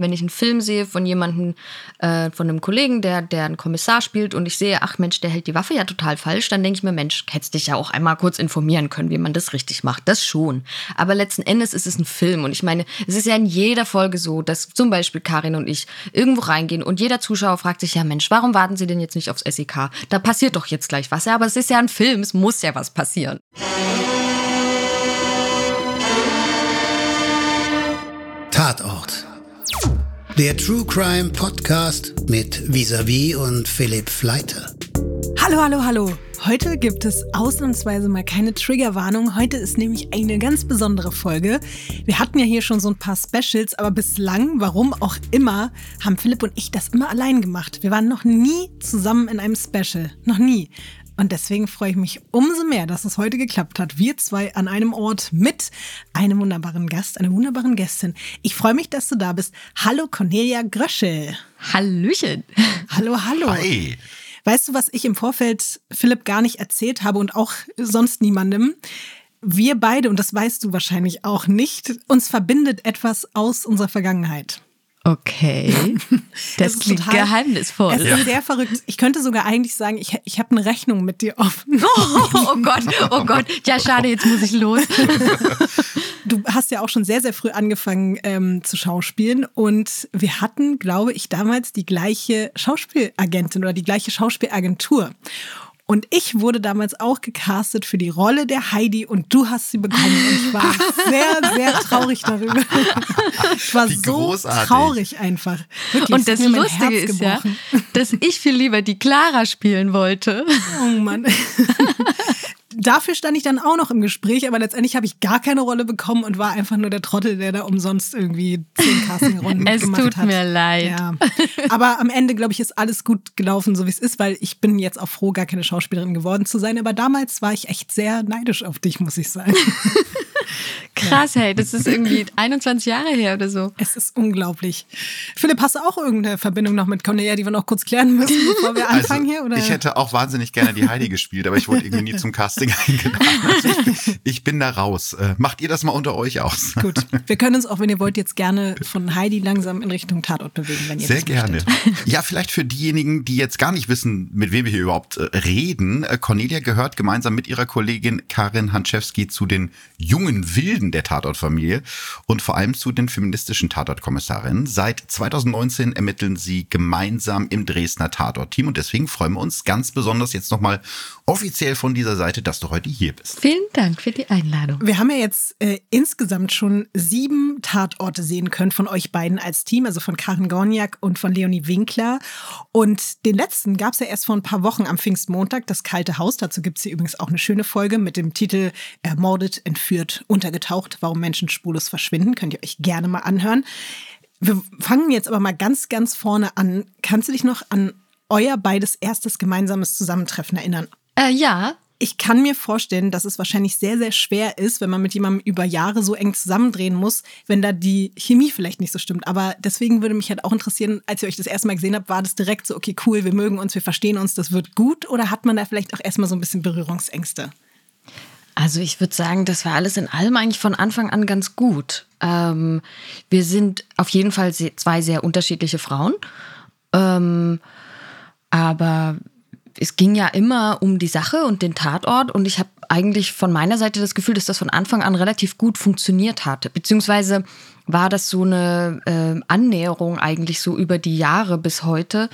Wenn ich einen Film sehe von jemandem, äh, von einem Kollegen, der, der einen Kommissar spielt und ich sehe, ach Mensch, der hält die Waffe ja total falsch, dann denke ich mir, Mensch, hättest dich ja auch einmal kurz informieren können, wie man das richtig macht. Das schon. Aber letzten Endes ist es ein Film. Und ich meine, es ist ja in jeder Folge so, dass zum Beispiel Karin und ich irgendwo reingehen und jeder Zuschauer fragt sich, ja Mensch, warum warten Sie denn jetzt nicht aufs SEK? Da passiert doch jetzt gleich was. Ja, aber es ist ja ein Film, es muss ja was passieren. Tatort. Der True Crime Podcast mit Visavi und Philipp Fleiter. Hallo, hallo, hallo. Heute gibt es ausnahmsweise mal keine Triggerwarnung. Heute ist nämlich eine ganz besondere Folge. Wir hatten ja hier schon so ein paar Specials, aber bislang, warum auch immer, haben Philipp und ich das immer allein gemacht. Wir waren noch nie zusammen in einem Special. Noch nie. Und deswegen freue ich mich umso mehr, dass es heute geklappt hat. Wir zwei an einem Ort mit einem wunderbaren Gast, einer wunderbaren Gästin. Ich freue mich, dass du da bist. Hallo Cornelia Gröschel. Hallöchen. Hallo, hallo. Hi. Weißt du, was ich im Vorfeld Philipp gar nicht erzählt habe und auch sonst niemandem? Wir beide, und das weißt du wahrscheinlich auch nicht, uns verbindet etwas aus unserer Vergangenheit. Okay. Das, ist klingt total- geheimnisvoll. Es ist sehr verrückt. Ich könnte sogar eigentlich sagen, ich, ich habe eine Rechnung mit dir offen. Oh, oh Gott, oh Gott. Ja, schade, jetzt muss ich los. Du hast ja auch schon sehr, sehr früh angefangen ähm, zu schauspielen und wir hatten, glaube ich, damals die gleiche Schauspielagentin oder die gleiche Schauspielagentur. Und ich wurde damals auch gecastet für die Rolle der Heidi und du hast sie bekommen. Und ich war sehr, sehr traurig darüber. Ich war so traurig einfach. Wirklich, Und das Lustige Herz ist ja, gebrochen. dass ich viel lieber die Clara spielen wollte. Oh Mann. Dafür stand ich dann auch noch im Gespräch, aber letztendlich habe ich gar keine Rolle bekommen und war einfach nur der Trottel, der da umsonst irgendwie zehn Castingrunden Es mitgemacht tut hat. mir leid. Ja. Aber am Ende, glaube ich, ist alles gut gelaufen, so wie es ist, weil ich bin jetzt auch froh, gar keine Schauspielerin geworden zu sein. Aber damals war ich echt sehr neidisch auf dich, muss ich sagen. Krass, hey, das ist irgendwie 21 Jahre her oder so. Es ist unglaublich. Philipp, hast du auch irgendeine Verbindung noch mit Cornelia, die wir noch kurz klären müssen, bevor wir anfangen hier? Oder? Also, Ich hätte auch wahnsinnig gerne die Heidi gespielt, aber ich wurde irgendwie nie zum Casting eingeladen. Also ich, ich bin da raus. Äh, Macht ihr das mal unter euch aus? Gut, wir können uns auch, wenn ihr wollt, jetzt gerne von Heidi langsam in Richtung Tatort bewegen, wenn ihr Sehr das gerne. möchtet. Ja, vielleicht für diejenigen, die jetzt gar nicht wissen, mit wem wir hier überhaupt äh, reden. Äh, Cornelia gehört gemeinsam mit ihrer Kollegin Karin Hanczewski zu den jungen Wilden der Tatortfamilie und vor allem zu den feministischen Tatortkommissarinnen. Seit 2019 ermitteln sie gemeinsam im Dresdner Tatortteam und deswegen freuen wir uns ganz besonders jetzt nochmal offiziell von dieser Seite, dass du heute hier bist. Vielen Dank für die Einladung. Wir haben ja jetzt äh, insgesamt schon sieben Tatorte sehen können von euch beiden als Team, also von Karin Gorniak und von Leonie Winkler. Und den letzten gab es ja erst vor ein paar Wochen am Pfingstmontag, das kalte Haus. Dazu gibt es hier übrigens auch eine schöne Folge mit dem Titel Ermordet, entführt, untergetaucht, warum Menschen spurlos verschwinden. Könnt ihr euch gerne mal anhören. Wir fangen jetzt aber mal ganz, ganz vorne an. Kannst du dich noch an euer beides erstes gemeinsames Zusammentreffen erinnern? Äh, ja, Ich kann mir vorstellen, dass es wahrscheinlich sehr, sehr schwer ist, wenn man mit jemandem über Jahre so eng zusammendrehen muss, wenn da die Chemie vielleicht nicht so stimmt. Aber deswegen würde mich halt auch interessieren, als ihr euch das erste Mal gesehen habt, war das direkt so, okay, cool, wir mögen uns, wir verstehen uns, das wird gut? Oder hat man da vielleicht auch erstmal so ein bisschen Berührungsängste? Also ich würde sagen, das war alles in allem eigentlich von Anfang an ganz gut. Ähm, wir sind auf jeden Fall zwei sehr unterschiedliche Frauen. Ähm, aber es ging ja immer um die Sache und den Tatort und ich habe eigentlich von meiner Seite das Gefühl, dass das von Anfang an relativ gut funktioniert hat. Beziehungsweise war das so eine äh, Annäherung eigentlich so über die Jahre bis heute,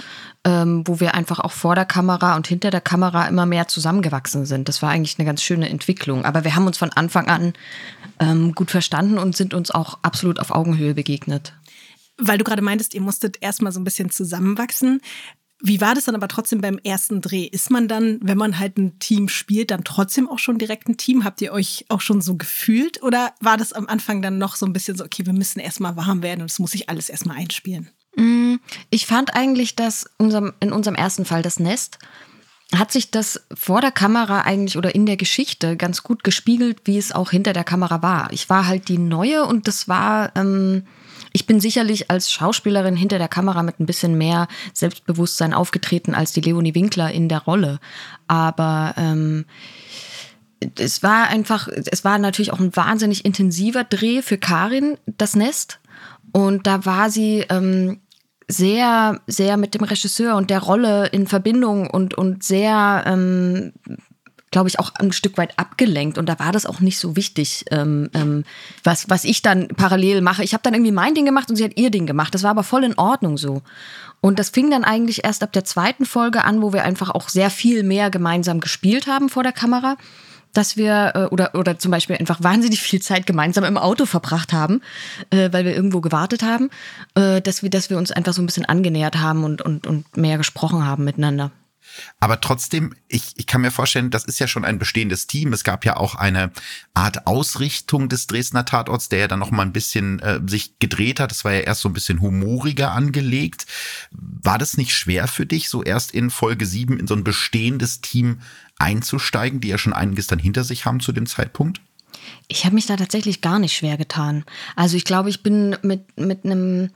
ähm, wo wir einfach auch vor der Kamera und hinter der Kamera immer mehr zusammengewachsen sind. Das war eigentlich eine ganz schöne Entwicklung. Aber wir haben uns von Anfang an ähm, gut verstanden und sind uns auch absolut auf Augenhöhe begegnet. Weil du gerade meintest, ihr musstet erstmal so ein bisschen zusammenwachsen. Wie war das dann aber trotzdem beim ersten Dreh? Ist man dann, wenn man halt ein Team spielt, dann trotzdem auch schon direkt ein Team? Habt ihr euch auch schon so gefühlt? Oder war das am Anfang dann noch so ein bisschen so, okay, wir müssen erstmal warm werden und es muss sich alles erstmal einspielen? Ich fand eigentlich, dass unserem, in unserem ersten Fall das Nest hat sich das vor der Kamera eigentlich oder in der Geschichte ganz gut gespiegelt, wie es auch hinter der Kamera war. Ich war halt die Neue und das war, ähm, ich bin sicherlich als Schauspielerin hinter der Kamera mit ein bisschen mehr Selbstbewusstsein aufgetreten als die Leonie Winkler in der Rolle. Aber ähm, es war einfach, es war natürlich auch ein wahnsinnig intensiver Dreh für Karin, das Nest. Und da war sie ähm, sehr, sehr mit dem Regisseur und der Rolle in Verbindung und, und sehr, ähm, glaube ich, auch ein Stück weit abgelenkt. Und da war das auch nicht so wichtig, ähm, ähm, was, was ich dann parallel mache. Ich habe dann irgendwie mein Ding gemacht und sie hat ihr Ding gemacht. Das war aber voll in Ordnung so. Und das fing dann eigentlich erst ab der zweiten Folge an, wo wir einfach auch sehr viel mehr gemeinsam gespielt haben vor der Kamera dass wir äh, oder oder zum Beispiel einfach wahnsinnig viel Zeit gemeinsam im Auto verbracht haben, äh, weil wir irgendwo gewartet haben, äh, dass wir dass wir uns einfach so ein bisschen angenähert haben und und und mehr gesprochen haben miteinander. Aber trotzdem, ich, ich kann mir vorstellen, das ist ja schon ein bestehendes Team. Es gab ja auch eine Art Ausrichtung des Dresdner Tatorts, der ja dann noch mal ein bisschen äh, sich gedreht hat. Das war ja erst so ein bisschen humoriger angelegt. War das nicht schwer für dich, so erst in Folge 7 in so ein bestehendes Team einzusteigen, die ja schon einiges dann hinter sich haben zu dem Zeitpunkt? Ich habe mich da tatsächlich gar nicht schwer getan. Also ich glaube, ich bin mit, mit einem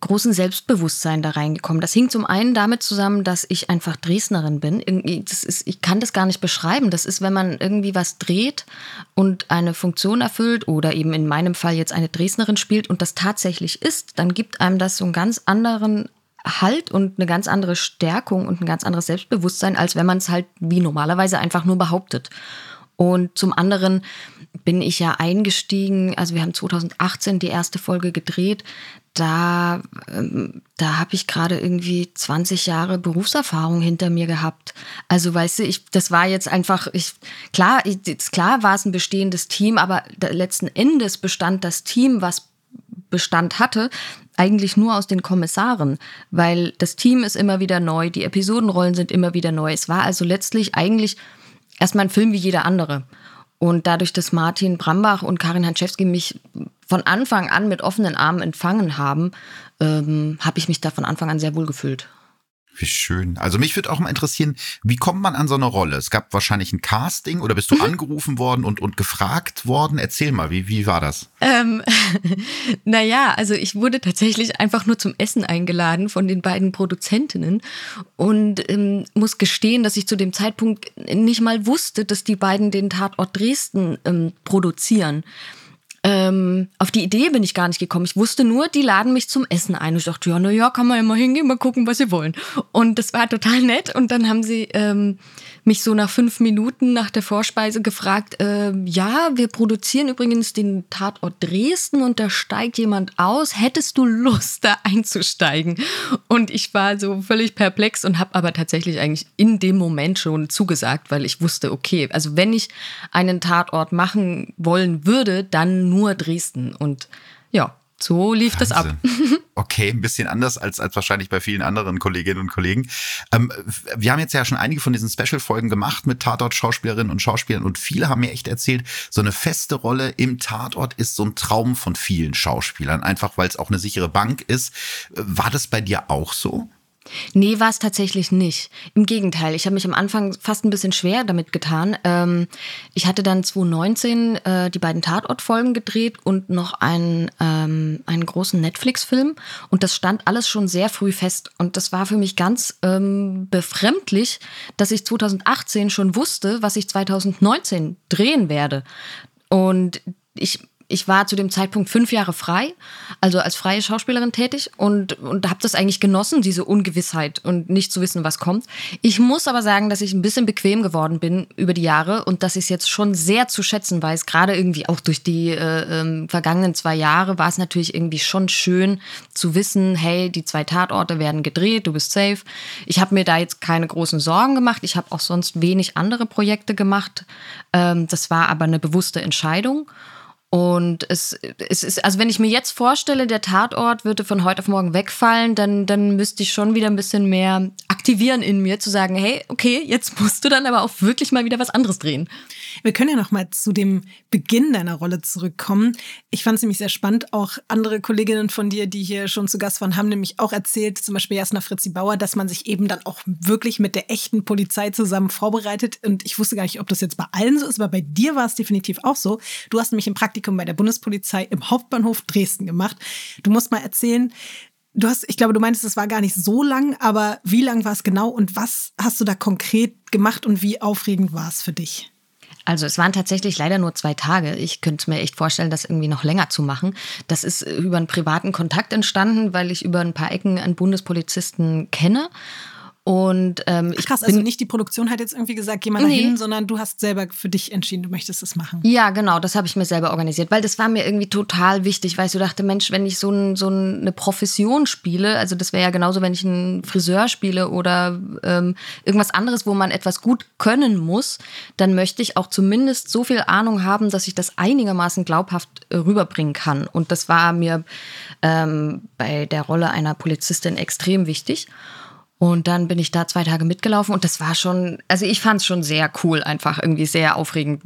großen Selbstbewusstsein da reingekommen. Das hing zum einen damit zusammen, dass ich einfach Dresdnerin bin. ist, ich kann das gar nicht beschreiben. Das ist, wenn man irgendwie was dreht und eine Funktion erfüllt oder eben in meinem Fall jetzt eine Dresdnerin spielt und das tatsächlich ist, dann gibt einem das so einen ganz anderen Halt und eine ganz andere Stärkung und ein ganz anderes Selbstbewusstsein, als wenn man es halt wie normalerweise einfach nur behauptet. Und zum anderen bin ich ja eingestiegen, also wir haben 2018 die erste Folge gedreht, da, ähm, da habe ich gerade irgendwie 20 Jahre Berufserfahrung hinter mir gehabt. Also weißt du, ich, das war jetzt einfach, ich, klar, ich, klar war es ein bestehendes Team, aber letzten Endes bestand das Team, was Bestand hatte, eigentlich nur aus den Kommissaren, weil das Team ist immer wieder neu, die Episodenrollen sind immer wieder neu. Es war also letztlich eigentlich erstmal ein Film wie jeder andere. Und dadurch, dass Martin Brambach und Karin Hanczewski mich von Anfang an mit offenen Armen empfangen haben, ähm, habe ich mich da von Anfang an sehr wohl gefühlt. Wie schön. Also mich würde auch mal interessieren, wie kommt man an so eine Rolle? Es gab wahrscheinlich ein Casting oder bist du mhm. angerufen worden und, und gefragt worden? Erzähl mal, wie, wie war das? Ähm, naja, also ich wurde tatsächlich einfach nur zum Essen eingeladen von den beiden Produzentinnen und ähm, muss gestehen, dass ich zu dem Zeitpunkt nicht mal wusste, dass die beiden den Tatort Dresden ähm, produzieren. Ähm, auf die Idee bin ich gar nicht gekommen. Ich wusste nur, die laden mich zum Essen ein. Ich dachte, ja, na ja, kann man ja mal hingehen, mal gucken, was sie wollen. Und das war total nett. Und dann haben sie ähm, mich so nach fünf Minuten nach der Vorspeise gefragt, äh, ja, wir produzieren übrigens den Tatort Dresden und da steigt jemand aus. Hättest du Lust, da einzusteigen? Und ich war so völlig perplex und habe aber tatsächlich eigentlich in dem Moment schon zugesagt, weil ich wusste, okay, also wenn ich einen Tatort machen wollen würde, dann nur Dresden. Und ja, so lief Wahnsinn. das ab. Okay, ein bisschen anders als, als wahrscheinlich bei vielen anderen Kolleginnen und Kollegen. Ähm, wir haben jetzt ja schon einige von diesen Special-Folgen gemacht mit Tatort-Schauspielerinnen und Schauspielern und viele haben mir echt erzählt, so eine feste Rolle im Tatort ist so ein Traum von vielen Schauspielern, einfach weil es auch eine sichere Bank ist. War das bei dir auch so? Nee, war es tatsächlich nicht. Im Gegenteil, ich habe mich am Anfang fast ein bisschen schwer damit getan. Ähm, ich hatte dann 2019 äh, die beiden Tatortfolgen gedreht und noch einen, ähm, einen großen Netflix-Film. Und das stand alles schon sehr früh fest. Und das war für mich ganz ähm, befremdlich, dass ich 2018 schon wusste, was ich 2019 drehen werde. Und ich ich war zu dem Zeitpunkt fünf Jahre frei, also als freie Schauspielerin tätig und, und habe das eigentlich genossen, diese Ungewissheit und nicht zu wissen, was kommt. Ich muss aber sagen, dass ich ein bisschen bequem geworden bin über die Jahre und dass ich es jetzt schon sehr zu schätzen weiß. Gerade irgendwie auch durch die äh, äh, vergangenen zwei Jahre war es natürlich irgendwie schon schön zu wissen, hey, die zwei Tatorte werden gedreht, du bist safe. Ich habe mir da jetzt keine großen Sorgen gemacht. Ich habe auch sonst wenig andere Projekte gemacht. Ähm, das war aber eine bewusste Entscheidung. Und es, es ist, also wenn ich mir jetzt vorstelle, der Tatort würde von heute auf morgen wegfallen, dann, dann müsste ich schon wieder ein bisschen mehr aktivieren in mir, zu sagen, hey, okay, jetzt musst du dann aber auch wirklich mal wieder was anderes drehen. Wir können ja noch mal zu dem Beginn deiner Rolle zurückkommen. Ich fand es nämlich sehr spannend. Auch andere Kolleginnen von dir, die hier schon zu Gast waren, haben nämlich auch erzählt, zum Beispiel Jasna Fritzi Bauer, dass man sich eben dann auch wirklich mit der echten Polizei zusammen vorbereitet. Und ich wusste gar nicht, ob das jetzt bei allen so ist, aber bei dir war es definitiv auch so. Du hast nämlich im Praktikum bei der Bundespolizei im Hauptbahnhof Dresden gemacht. Du musst mal erzählen, Du hast, ich glaube, du meintest, es war gar nicht so lang, aber wie lang war es genau und was hast du da konkret gemacht und wie aufregend war es für dich? Also es waren tatsächlich leider nur zwei Tage. Ich könnte mir echt vorstellen, das irgendwie noch länger zu machen. Das ist über einen privaten Kontakt entstanden, weil ich über ein paar Ecken einen Bundespolizisten kenne und ähm, ich krass, also nicht die Produktion hat jetzt irgendwie gesagt, geh mal dahin, nee. sondern du hast selber für dich entschieden, du möchtest es machen. Ja, genau, das habe ich mir selber organisiert, weil das war mir irgendwie total wichtig, weil ich so dachte, Mensch, wenn ich so, ein, so eine Profession spiele, also das wäre ja genauso, wenn ich einen Friseur spiele oder ähm, irgendwas anderes, wo man etwas gut können muss, dann möchte ich auch zumindest so viel Ahnung haben, dass ich das einigermaßen glaubhaft äh, rüberbringen kann. Und das war mir ähm, bei der Rolle einer Polizistin extrem wichtig. Und dann bin ich da zwei Tage mitgelaufen und das war schon, also ich fand es schon sehr cool, einfach irgendwie sehr aufregend.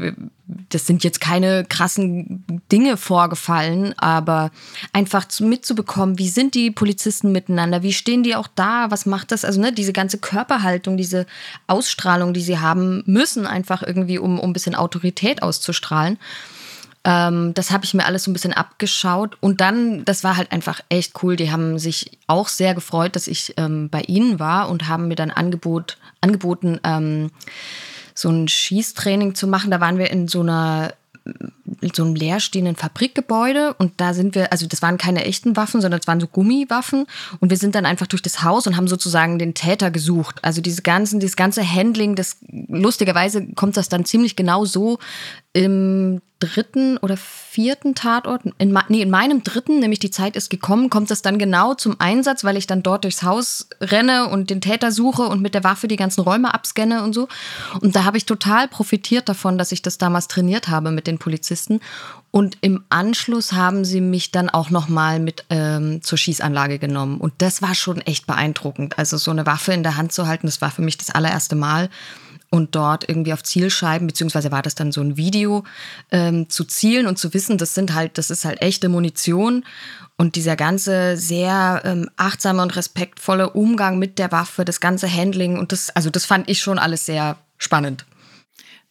Das sind jetzt keine krassen Dinge vorgefallen, aber einfach mitzubekommen, wie sind die Polizisten miteinander, wie stehen die auch da, was macht das, also ne, diese ganze Körperhaltung, diese Ausstrahlung, die sie haben müssen, einfach irgendwie, um, um ein bisschen Autorität auszustrahlen. Ähm, das habe ich mir alles so ein bisschen abgeschaut. Und dann, das war halt einfach echt cool. Die haben sich auch sehr gefreut, dass ich ähm, bei ihnen war und haben mir dann Angebot, angeboten, ähm, so ein Schießtraining zu machen. Da waren wir in so einer so einem leerstehenden Fabrikgebäude und da sind wir, also das waren keine echten Waffen, sondern es waren so Gummiwaffen und wir sind dann einfach durch das Haus und haben sozusagen den Täter gesucht. Also diese ganzen, dieses ganze Handling, das lustigerweise kommt das dann ziemlich genau so im dritten oder vierten Tatort, in, nee, in meinem dritten, nämlich die Zeit ist gekommen, kommt das dann genau zum Einsatz, weil ich dann dort durchs Haus renne und den Täter suche und mit der Waffe die ganzen Räume abscanne und so. Und da habe ich total profitiert davon, dass ich das damals trainiert habe mit den Polizisten. Und im Anschluss haben sie mich dann auch nochmal mit ähm, zur Schießanlage genommen. Und das war schon echt beeindruckend. Also so eine Waffe in der Hand zu halten, das war für mich das allererste Mal und dort irgendwie auf Zielscheiben, beziehungsweise war das dann so ein Video, ähm, zu zielen und zu wissen, das sind halt, das ist halt echte Munition. Und dieser ganze sehr ähm, achtsame und respektvolle Umgang mit der Waffe, das ganze Handling und das, also das fand ich schon alles sehr spannend.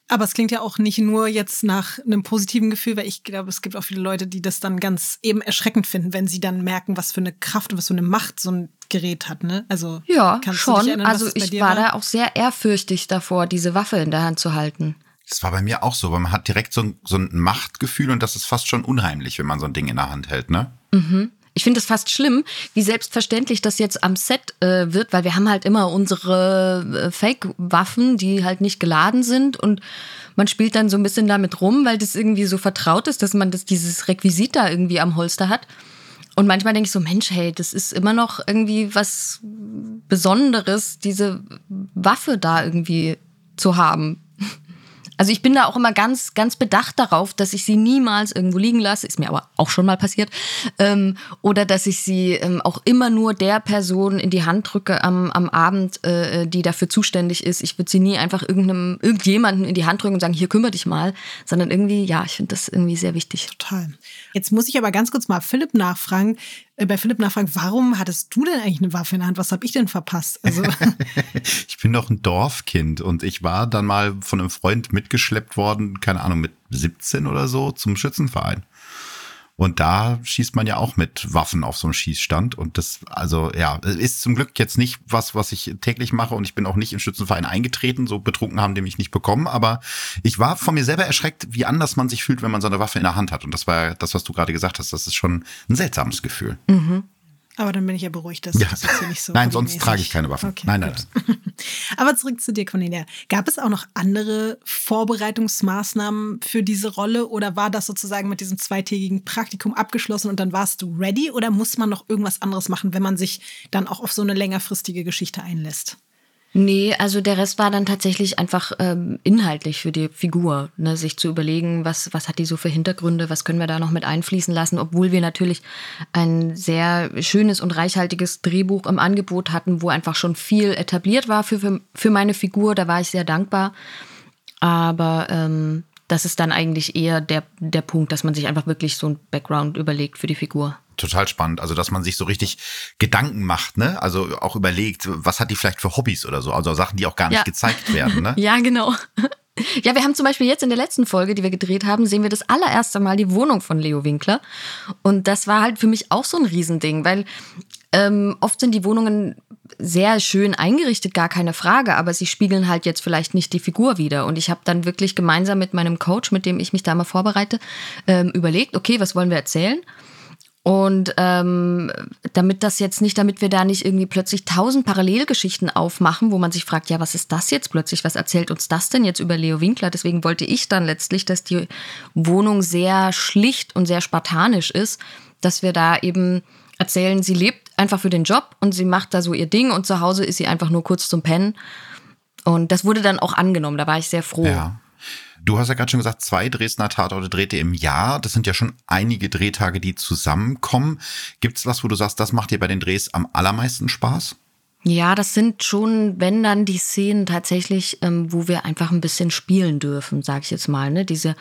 Aber es klingt ja auch nicht nur jetzt nach einem positiven Gefühl, weil ich glaube, es gibt auch viele Leute, die das dann ganz eben erschreckend finden, wenn sie dann merken, was für eine Kraft und was für eine Macht so ein Gerät hat, ne? Also ja, schon. Erinnern, also ich war, war da auch sehr ehrfürchtig davor, diese Waffe in der Hand zu halten. Das war bei mir auch so, weil man hat direkt so ein, so ein Machtgefühl und das ist fast schon unheimlich, wenn man so ein Ding in der Hand hält, ne? Mhm. Ich finde es fast schlimm, wie selbstverständlich das jetzt am Set äh, wird, weil wir haben halt immer unsere äh, Fake-Waffen, die halt nicht geladen sind und man spielt dann so ein bisschen damit rum, weil das irgendwie so vertraut ist, dass man das, dieses Requisit da irgendwie am Holster hat. Und manchmal denke ich so, Mensch, hey, das ist immer noch irgendwie was Besonderes, diese Waffe da irgendwie zu haben. Also ich bin da auch immer ganz, ganz bedacht darauf, dass ich sie niemals irgendwo liegen lasse, ist mir aber auch schon mal passiert, ähm, oder dass ich sie ähm, auch immer nur der Person in die Hand drücke am, am Abend, äh, die dafür zuständig ist. Ich würde sie nie einfach irgendeinem, irgendjemanden in die Hand drücken und sagen, hier kümmere dich mal, sondern irgendwie, ja, ich finde das irgendwie sehr wichtig. Total. Jetzt muss ich aber ganz kurz mal Philipp nachfragen, äh, bei Philipp nachfragen, warum hattest du denn eigentlich eine Waffe in der Hand? Was habe ich denn verpasst? Also ich bin doch ein Dorfkind und ich war dann mal von einem Freund mitgeschleppt worden, keine Ahnung, mit 17 oder so zum Schützenverein. Und da schießt man ja auch mit Waffen auf so einem Schießstand. Und das, also ja, ist zum Glück jetzt nicht was, was ich täglich mache. Und ich bin auch nicht im Schützenverein eingetreten. So betrunken haben die mich nicht bekommen. Aber ich war von mir selber erschreckt, wie anders man sich fühlt, wenn man so eine Waffe in der Hand hat. Und das war das, was du gerade gesagt hast. Das ist schon ein seltsames Gefühl. Mhm. Aber dann bin ich ja beruhigt, dass ja. das hier nicht so. Nein, sonst trage ich keine Waffen. Okay, nein, nein, nein. Aber zurück zu dir, Cornelia. Gab es auch noch andere Vorbereitungsmaßnahmen für diese Rolle oder war das sozusagen mit diesem zweitägigen Praktikum abgeschlossen und dann warst du ready oder muss man noch irgendwas anderes machen, wenn man sich dann auch auf so eine längerfristige Geschichte einlässt? Nee, also der Rest war dann tatsächlich einfach ähm, inhaltlich für die Figur, ne? sich zu überlegen, was, was hat die so für Hintergründe, was können wir da noch mit einfließen lassen, obwohl wir natürlich ein sehr schönes und reichhaltiges Drehbuch im Angebot hatten, wo einfach schon viel etabliert war für, für, für meine Figur, da war ich sehr dankbar. Aber ähm, das ist dann eigentlich eher der, der Punkt, dass man sich einfach wirklich so ein Background überlegt für die Figur total spannend. Also, dass man sich so richtig Gedanken macht, ne? Also auch überlegt, was hat die vielleicht für Hobbys oder so. Also Sachen, die auch gar nicht ja. gezeigt werden, ne? ja, genau. Ja, wir haben zum Beispiel jetzt in der letzten Folge, die wir gedreht haben, sehen wir das allererste Mal die Wohnung von Leo Winkler. Und das war halt für mich auch so ein Riesending, weil ähm, oft sind die Wohnungen sehr schön eingerichtet, gar keine Frage, aber sie spiegeln halt jetzt vielleicht nicht die Figur wieder. Und ich habe dann wirklich gemeinsam mit meinem Coach, mit dem ich mich da mal vorbereite, ähm, überlegt, okay, was wollen wir erzählen? Und ähm, damit das jetzt nicht, damit wir da nicht irgendwie plötzlich tausend Parallelgeschichten aufmachen, wo man sich fragt, ja, was ist das jetzt plötzlich? Was erzählt uns das denn jetzt über Leo Winkler? Deswegen wollte ich dann letztlich, dass die Wohnung sehr schlicht und sehr spartanisch ist, dass wir da eben erzählen, sie lebt einfach für den Job und sie macht da so ihr Ding und zu Hause ist sie einfach nur kurz zum Pennen. Und das wurde dann auch angenommen, da war ich sehr froh. Ja. Du hast ja gerade schon gesagt, zwei Dresdner Tatorte dreht ihr im Jahr. Das sind ja schon einige Drehtage, die zusammenkommen. Gibt es was, wo du sagst, das macht dir bei den Drehs am allermeisten Spaß? Ja, das sind schon, wenn dann die Szenen tatsächlich, ähm, wo wir einfach ein bisschen spielen dürfen, sag ich jetzt mal. Ne? Diese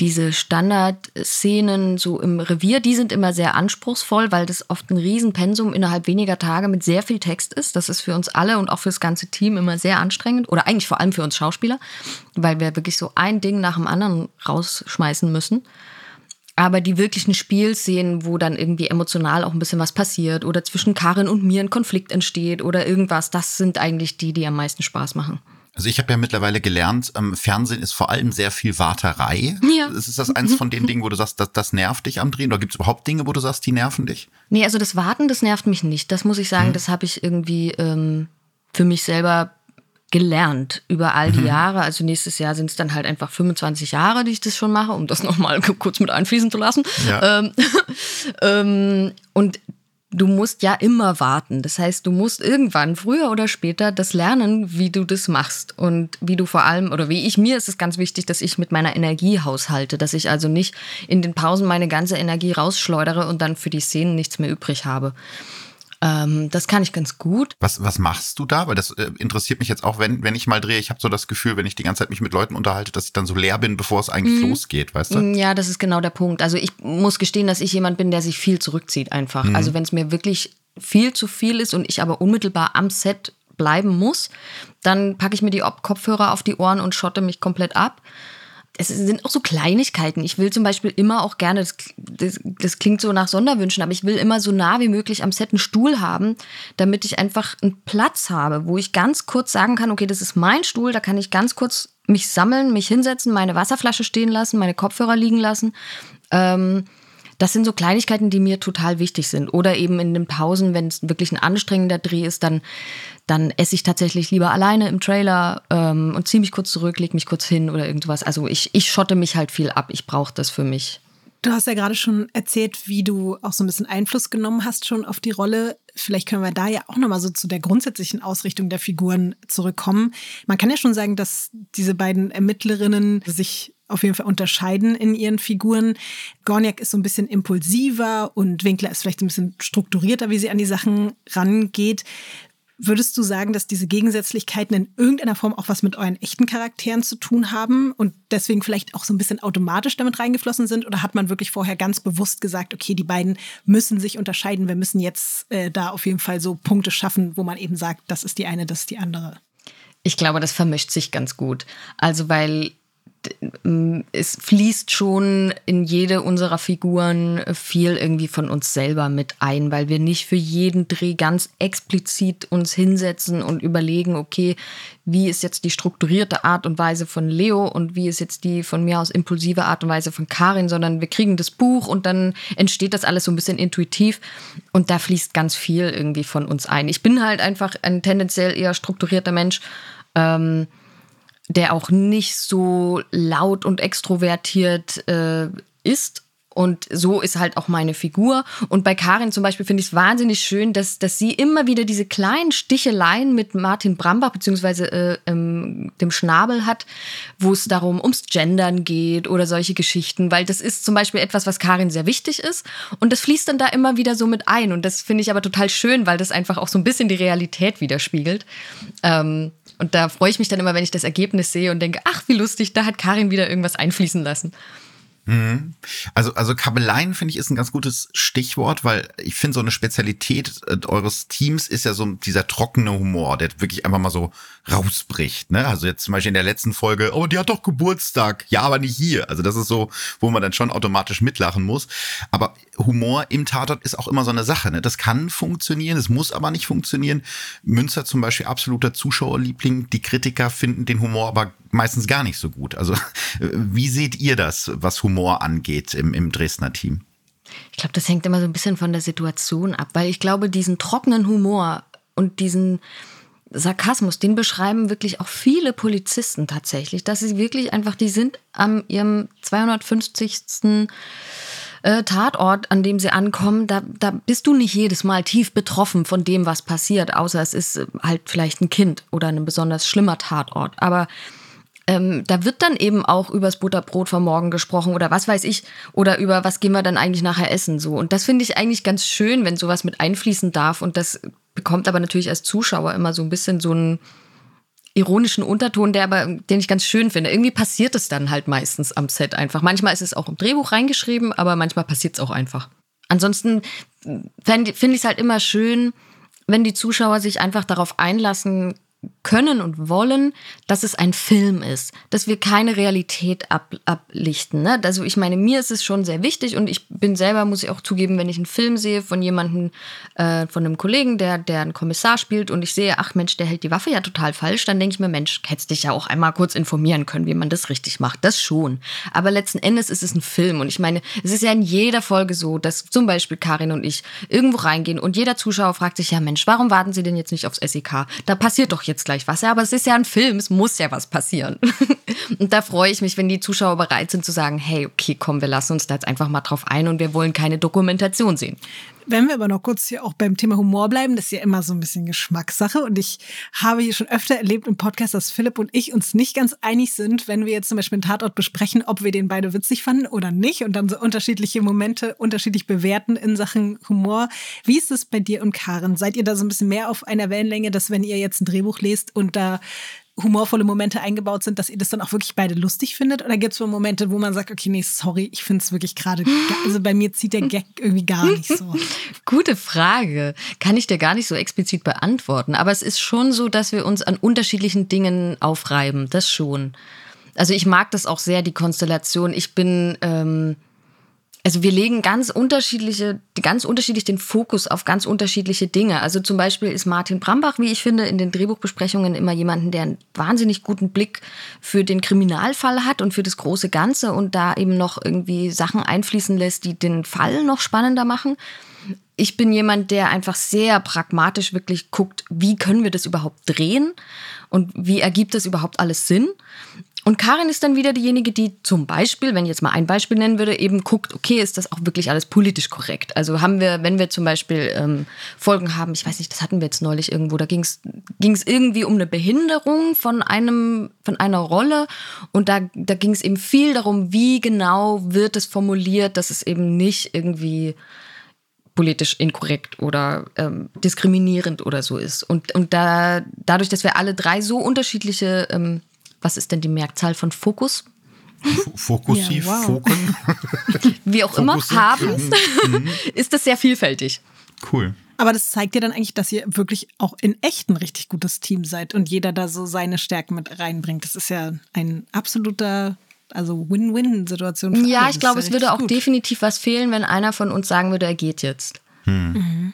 diese Standardszenen so im Revier, die sind immer sehr anspruchsvoll, weil das oft ein Riesenpensum innerhalb weniger Tage mit sehr viel Text ist. Das ist für uns alle und auch für das ganze Team immer sehr anstrengend oder eigentlich vor allem für uns Schauspieler, weil wir wirklich so ein Ding nach dem anderen rausschmeißen müssen. Aber die wirklichen Spielszenen, wo dann irgendwie emotional auch ein bisschen was passiert oder zwischen Karin und mir ein Konflikt entsteht oder irgendwas, das sind eigentlich die, die am meisten Spaß machen. Also ich habe ja mittlerweile gelernt, ähm, Fernsehen ist vor allem sehr viel Warterei. Ja. Ist das eins von den Dingen, wo du sagst, das, das nervt dich am Drehen? Oder gibt es überhaupt Dinge, wo du sagst, die nerven dich? Nee, also das Warten, das nervt mich nicht. Das muss ich sagen, hm. das habe ich irgendwie ähm, für mich selber gelernt über all die mhm. Jahre. Also nächstes Jahr sind es dann halt einfach 25 Jahre, die ich das schon mache, um das nochmal kurz mit einfließen zu lassen. Ja. Ähm, ähm, und du musst ja immer warten. Das heißt, du musst irgendwann, früher oder später, das lernen, wie du das machst. Und wie du vor allem, oder wie ich, mir ist es ganz wichtig, dass ich mit meiner Energie haushalte. Dass ich also nicht in den Pausen meine ganze Energie rausschleudere und dann für die Szenen nichts mehr übrig habe. Ähm, das kann ich ganz gut. Was, was machst du da? Weil das äh, interessiert mich jetzt auch, wenn, wenn ich mal drehe. Ich habe so das Gefühl, wenn ich die ganze Zeit mich mit Leuten unterhalte, dass ich dann so leer bin, bevor es eigentlich mhm. losgeht, weißt du? Ja, das ist genau der Punkt. Also ich muss gestehen, dass ich jemand bin, der sich viel zurückzieht einfach. Mhm. Also wenn es mir wirklich viel zu viel ist und ich aber unmittelbar am Set bleiben muss, dann packe ich mir die Kopfhörer auf die Ohren und schotte mich komplett ab es sind auch so Kleinigkeiten. Ich will zum Beispiel immer auch gerne, das, das, das, klingt so nach Sonderwünschen, aber ich will immer so nah wie möglich am Set einen Stuhl haben, damit ich einfach einen Platz habe, wo ich ganz kurz sagen kann, okay, das ist mein Stuhl, da kann ich ganz kurz mich sammeln, mich hinsetzen, meine Wasserflasche stehen lassen, meine Kopfhörer liegen lassen. Ähm, das sind so Kleinigkeiten, die mir total wichtig sind. Oder eben in den Pausen, wenn es wirklich ein anstrengender Dreh ist, dann, dann esse ich tatsächlich lieber alleine im Trailer ähm, und ziehe mich kurz zurück, lege mich kurz hin oder irgendwas. Also ich, ich schotte mich halt viel ab. Ich brauche das für mich. Du hast ja gerade schon erzählt, wie du auch so ein bisschen Einfluss genommen hast schon auf die Rolle. Vielleicht können wir da ja auch nochmal so zu der grundsätzlichen Ausrichtung der Figuren zurückkommen. Man kann ja schon sagen, dass diese beiden Ermittlerinnen sich auf jeden Fall unterscheiden in ihren Figuren. Gorniak ist so ein bisschen impulsiver und Winkler ist vielleicht ein bisschen strukturierter, wie sie an die Sachen rangeht. Würdest du sagen, dass diese Gegensätzlichkeiten in irgendeiner Form auch was mit euren echten Charakteren zu tun haben und deswegen vielleicht auch so ein bisschen automatisch damit reingeflossen sind? Oder hat man wirklich vorher ganz bewusst gesagt, okay, die beiden müssen sich unterscheiden, wir müssen jetzt äh, da auf jeden Fall so Punkte schaffen, wo man eben sagt, das ist die eine, das ist die andere? Ich glaube, das vermischt sich ganz gut. Also, weil es fließt schon in jede unserer Figuren viel irgendwie von uns selber mit ein, weil wir nicht für jeden Dreh ganz explizit uns hinsetzen und überlegen, okay, wie ist jetzt die strukturierte Art und Weise von Leo und wie ist jetzt die von mir aus impulsive Art und Weise von Karin, sondern wir kriegen das Buch und dann entsteht das alles so ein bisschen intuitiv und da fließt ganz viel irgendwie von uns ein. Ich bin halt einfach ein tendenziell eher strukturierter Mensch. Ähm, der auch nicht so laut und extrovertiert äh, ist. Und so ist halt auch meine Figur. Und bei Karin zum Beispiel finde ich es wahnsinnig schön, dass, dass sie immer wieder diese kleinen Sticheleien mit Martin Brambach beziehungsweise äh, ähm, dem Schnabel hat, wo es darum ums Gendern geht oder solche Geschichten. Weil das ist zum Beispiel etwas, was Karin sehr wichtig ist. Und das fließt dann da immer wieder so mit ein. Und das finde ich aber total schön, weil das einfach auch so ein bisschen die Realität widerspiegelt. Ähm, und da freue ich mich dann immer, wenn ich das Ergebnis sehe und denke, ach, wie lustig, da hat Karin wieder irgendwas einfließen lassen. Mhm. Also, also Kabeleien finde ich ist ein ganz gutes Stichwort, weil ich finde so eine Spezialität äh, eures Teams ist ja so dieser trockene Humor, der wirklich einfach mal so rausbricht. Ne? Also jetzt zum Beispiel in der letzten Folge, oh, die hat doch Geburtstag. Ja, aber nicht hier. Also das ist so, wo man dann schon automatisch mitlachen muss. Aber Humor im Tatort ist auch immer so eine Sache. Ne? Das kann funktionieren, es muss aber nicht funktionieren. Münster zum Beispiel absoluter Zuschauerliebling. Die Kritiker finden den Humor aber meistens gar nicht so gut. Also wie seht ihr das, was Humor angeht im, im Dresdner Team? Ich glaube, das hängt immer so ein bisschen von der Situation ab, weil ich glaube, diesen trockenen Humor und diesen Sarkasmus, den beschreiben wirklich auch viele Polizisten tatsächlich, dass sie wirklich einfach, die sind am ihrem 250. Äh, Tatort, an dem sie ankommen, da, da bist du nicht jedes Mal tief betroffen von dem, was passiert, außer es ist halt vielleicht ein Kind oder ein besonders schlimmer Tatort. Aber ähm, da wird dann eben auch übers Butterbrot vom Morgen gesprochen oder was weiß ich oder über was gehen wir dann eigentlich nachher essen so und das finde ich eigentlich ganz schön, wenn sowas mit einfließen darf und das bekommt aber natürlich als Zuschauer immer so ein bisschen so einen ironischen Unterton, der aber den ich ganz schön finde. Irgendwie passiert es dann halt meistens am Set einfach. Manchmal ist es auch im Drehbuch reingeschrieben, aber manchmal passiert es auch einfach. Ansonsten finde ich es halt immer schön, wenn die Zuschauer sich einfach darauf einlassen können und wollen, dass es ein Film ist, dass wir keine Realität ab, ablichten. Ne? Also ich meine, mir ist es schon sehr wichtig und ich bin selber, muss ich auch zugeben, wenn ich einen Film sehe von jemandem, äh, von einem Kollegen, der, der einen Kommissar spielt und ich sehe, ach Mensch, der hält die Waffe ja total falsch, dann denke ich mir, Mensch, hättest dich ja auch einmal kurz informieren können, wie man das richtig macht. Das schon. Aber letzten Endes ist es ein Film und ich meine, es ist ja in jeder Folge so, dass zum Beispiel Karin und ich irgendwo reingehen und jeder Zuschauer fragt sich, ja Mensch, warum warten Sie denn jetzt nicht aufs SEK? Da passiert doch jetzt gleich was. Ja, aber es ist ja ein Film, es muss ja was passieren. und da freue ich mich, wenn die Zuschauer bereit sind zu sagen, hey, okay, komm, wir lassen uns da jetzt einfach mal drauf ein und wir wollen keine Dokumentation sehen. Wenn wir aber noch kurz hier auch beim Thema Humor bleiben, das ist ja immer so ein bisschen Geschmackssache. Und ich habe hier schon öfter erlebt im Podcast, dass Philipp und ich uns nicht ganz einig sind, wenn wir jetzt zum Beispiel einen Tatort besprechen, ob wir den beide witzig fanden oder nicht und dann so unterschiedliche Momente unterschiedlich bewerten in Sachen Humor. Wie ist es bei dir und Karen? Seid ihr da so ein bisschen mehr auf einer Wellenlänge, dass wenn ihr jetzt ein Drehbuch lest und da humorvolle Momente eingebaut sind, dass ihr das dann auch wirklich beide lustig findet? Oder gibt es so Momente, wo man sagt, okay, nee, sorry, ich finde es wirklich gerade, also bei mir zieht der Gag irgendwie gar nicht so. Gute Frage. Kann ich dir gar nicht so explizit beantworten. Aber es ist schon so, dass wir uns an unterschiedlichen Dingen aufreiben. Das schon. Also ich mag das auch sehr, die Konstellation. Ich bin. Ähm, also wir legen ganz unterschiedliche, ganz unterschiedlich den Fokus auf ganz unterschiedliche Dinge. Also zum Beispiel ist Martin Brambach, wie ich finde, in den Drehbuchbesprechungen immer jemanden, der einen wahnsinnig guten Blick für den Kriminalfall hat und für das große Ganze und da eben noch irgendwie Sachen einfließen lässt, die den Fall noch spannender machen. Ich bin jemand, der einfach sehr pragmatisch wirklich guckt, wie können wir das überhaupt drehen und wie ergibt das überhaupt alles Sinn. Und Karin ist dann wieder diejenige, die zum Beispiel, wenn ich jetzt mal ein Beispiel nennen würde, eben guckt, okay, ist das auch wirklich alles politisch korrekt? Also haben wir, wenn wir zum Beispiel ähm, Folgen haben, ich weiß nicht, das hatten wir jetzt neulich irgendwo, da ging es irgendwie um eine Behinderung von einem, von einer Rolle und da, da ging es eben viel darum, wie genau wird es formuliert, dass es eben nicht irgendwie politisch inkorrekt oder ähm, diskriminierend oder so ist. Und, und da, dadurch, dass wir alle drei so unterschiedliche ähm, was ist denn die Mehrzahl von Fokus? Fokussiv, ja, wow. Foken. Wie auch immer, haben, mhm. ist das sehr vielfältig. Cool. Aber das zeigt dir dann eigentlich, dass ihr wirklich auch in echt ein richtig gutes Team seid und jeder da so seine Stärken mit reinbringt. Das ist ja ein absoluter also Win-Win-Situation. Ja, ich glaube, es würde auch gut. definitiv was fehlen, wenn einer von uns sagen würde, er geht jetzt. Hm. Mhm.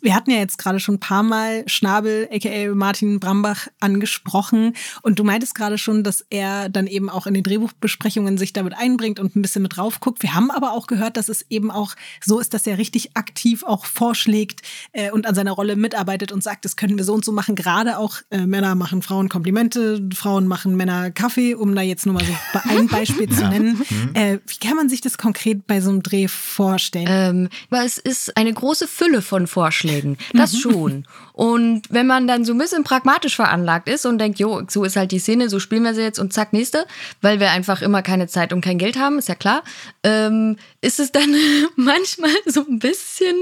Wir hatten ja jetzt gerade schon ein paar Mal Schnabel, aka Martin Brambach, angesprochen. Und du meintest gerade schon, dass er dann eben auch in den Drehbuchbesprechungen sich damit einbringt und ein bisschen mit drauf guckt. Wir haben aber auch gehört, dass es eben auch so ist, dass er richtig aktiv auch vorschlägt äh, und an seiner Rolle mitarbeitet und sagt, das können wir so und so machen. Gerade auch äh, Männer machen Frauen Komplimente, Frauen machen Männer Kaffee, um da jetzt nur mal so ein Beispiel zu nennen. Mhm. Äh, wie kann man sich das konkret bei so einem Dreh vorstellen? Ähm, weil es ist eine große Fülle von Vorschlägen. Das mhm. schon. Und wenn man dann so ein bisschen pragmatisch veranlagt ist und denkt, jo, so ist halt die Szene, so spielen wir sie jetzt und zack, nächste, weil wir einfach immer keine Zeit und kein Geld haben, ist ja klar, ähm, ist es dann manchmal so ein bisschen,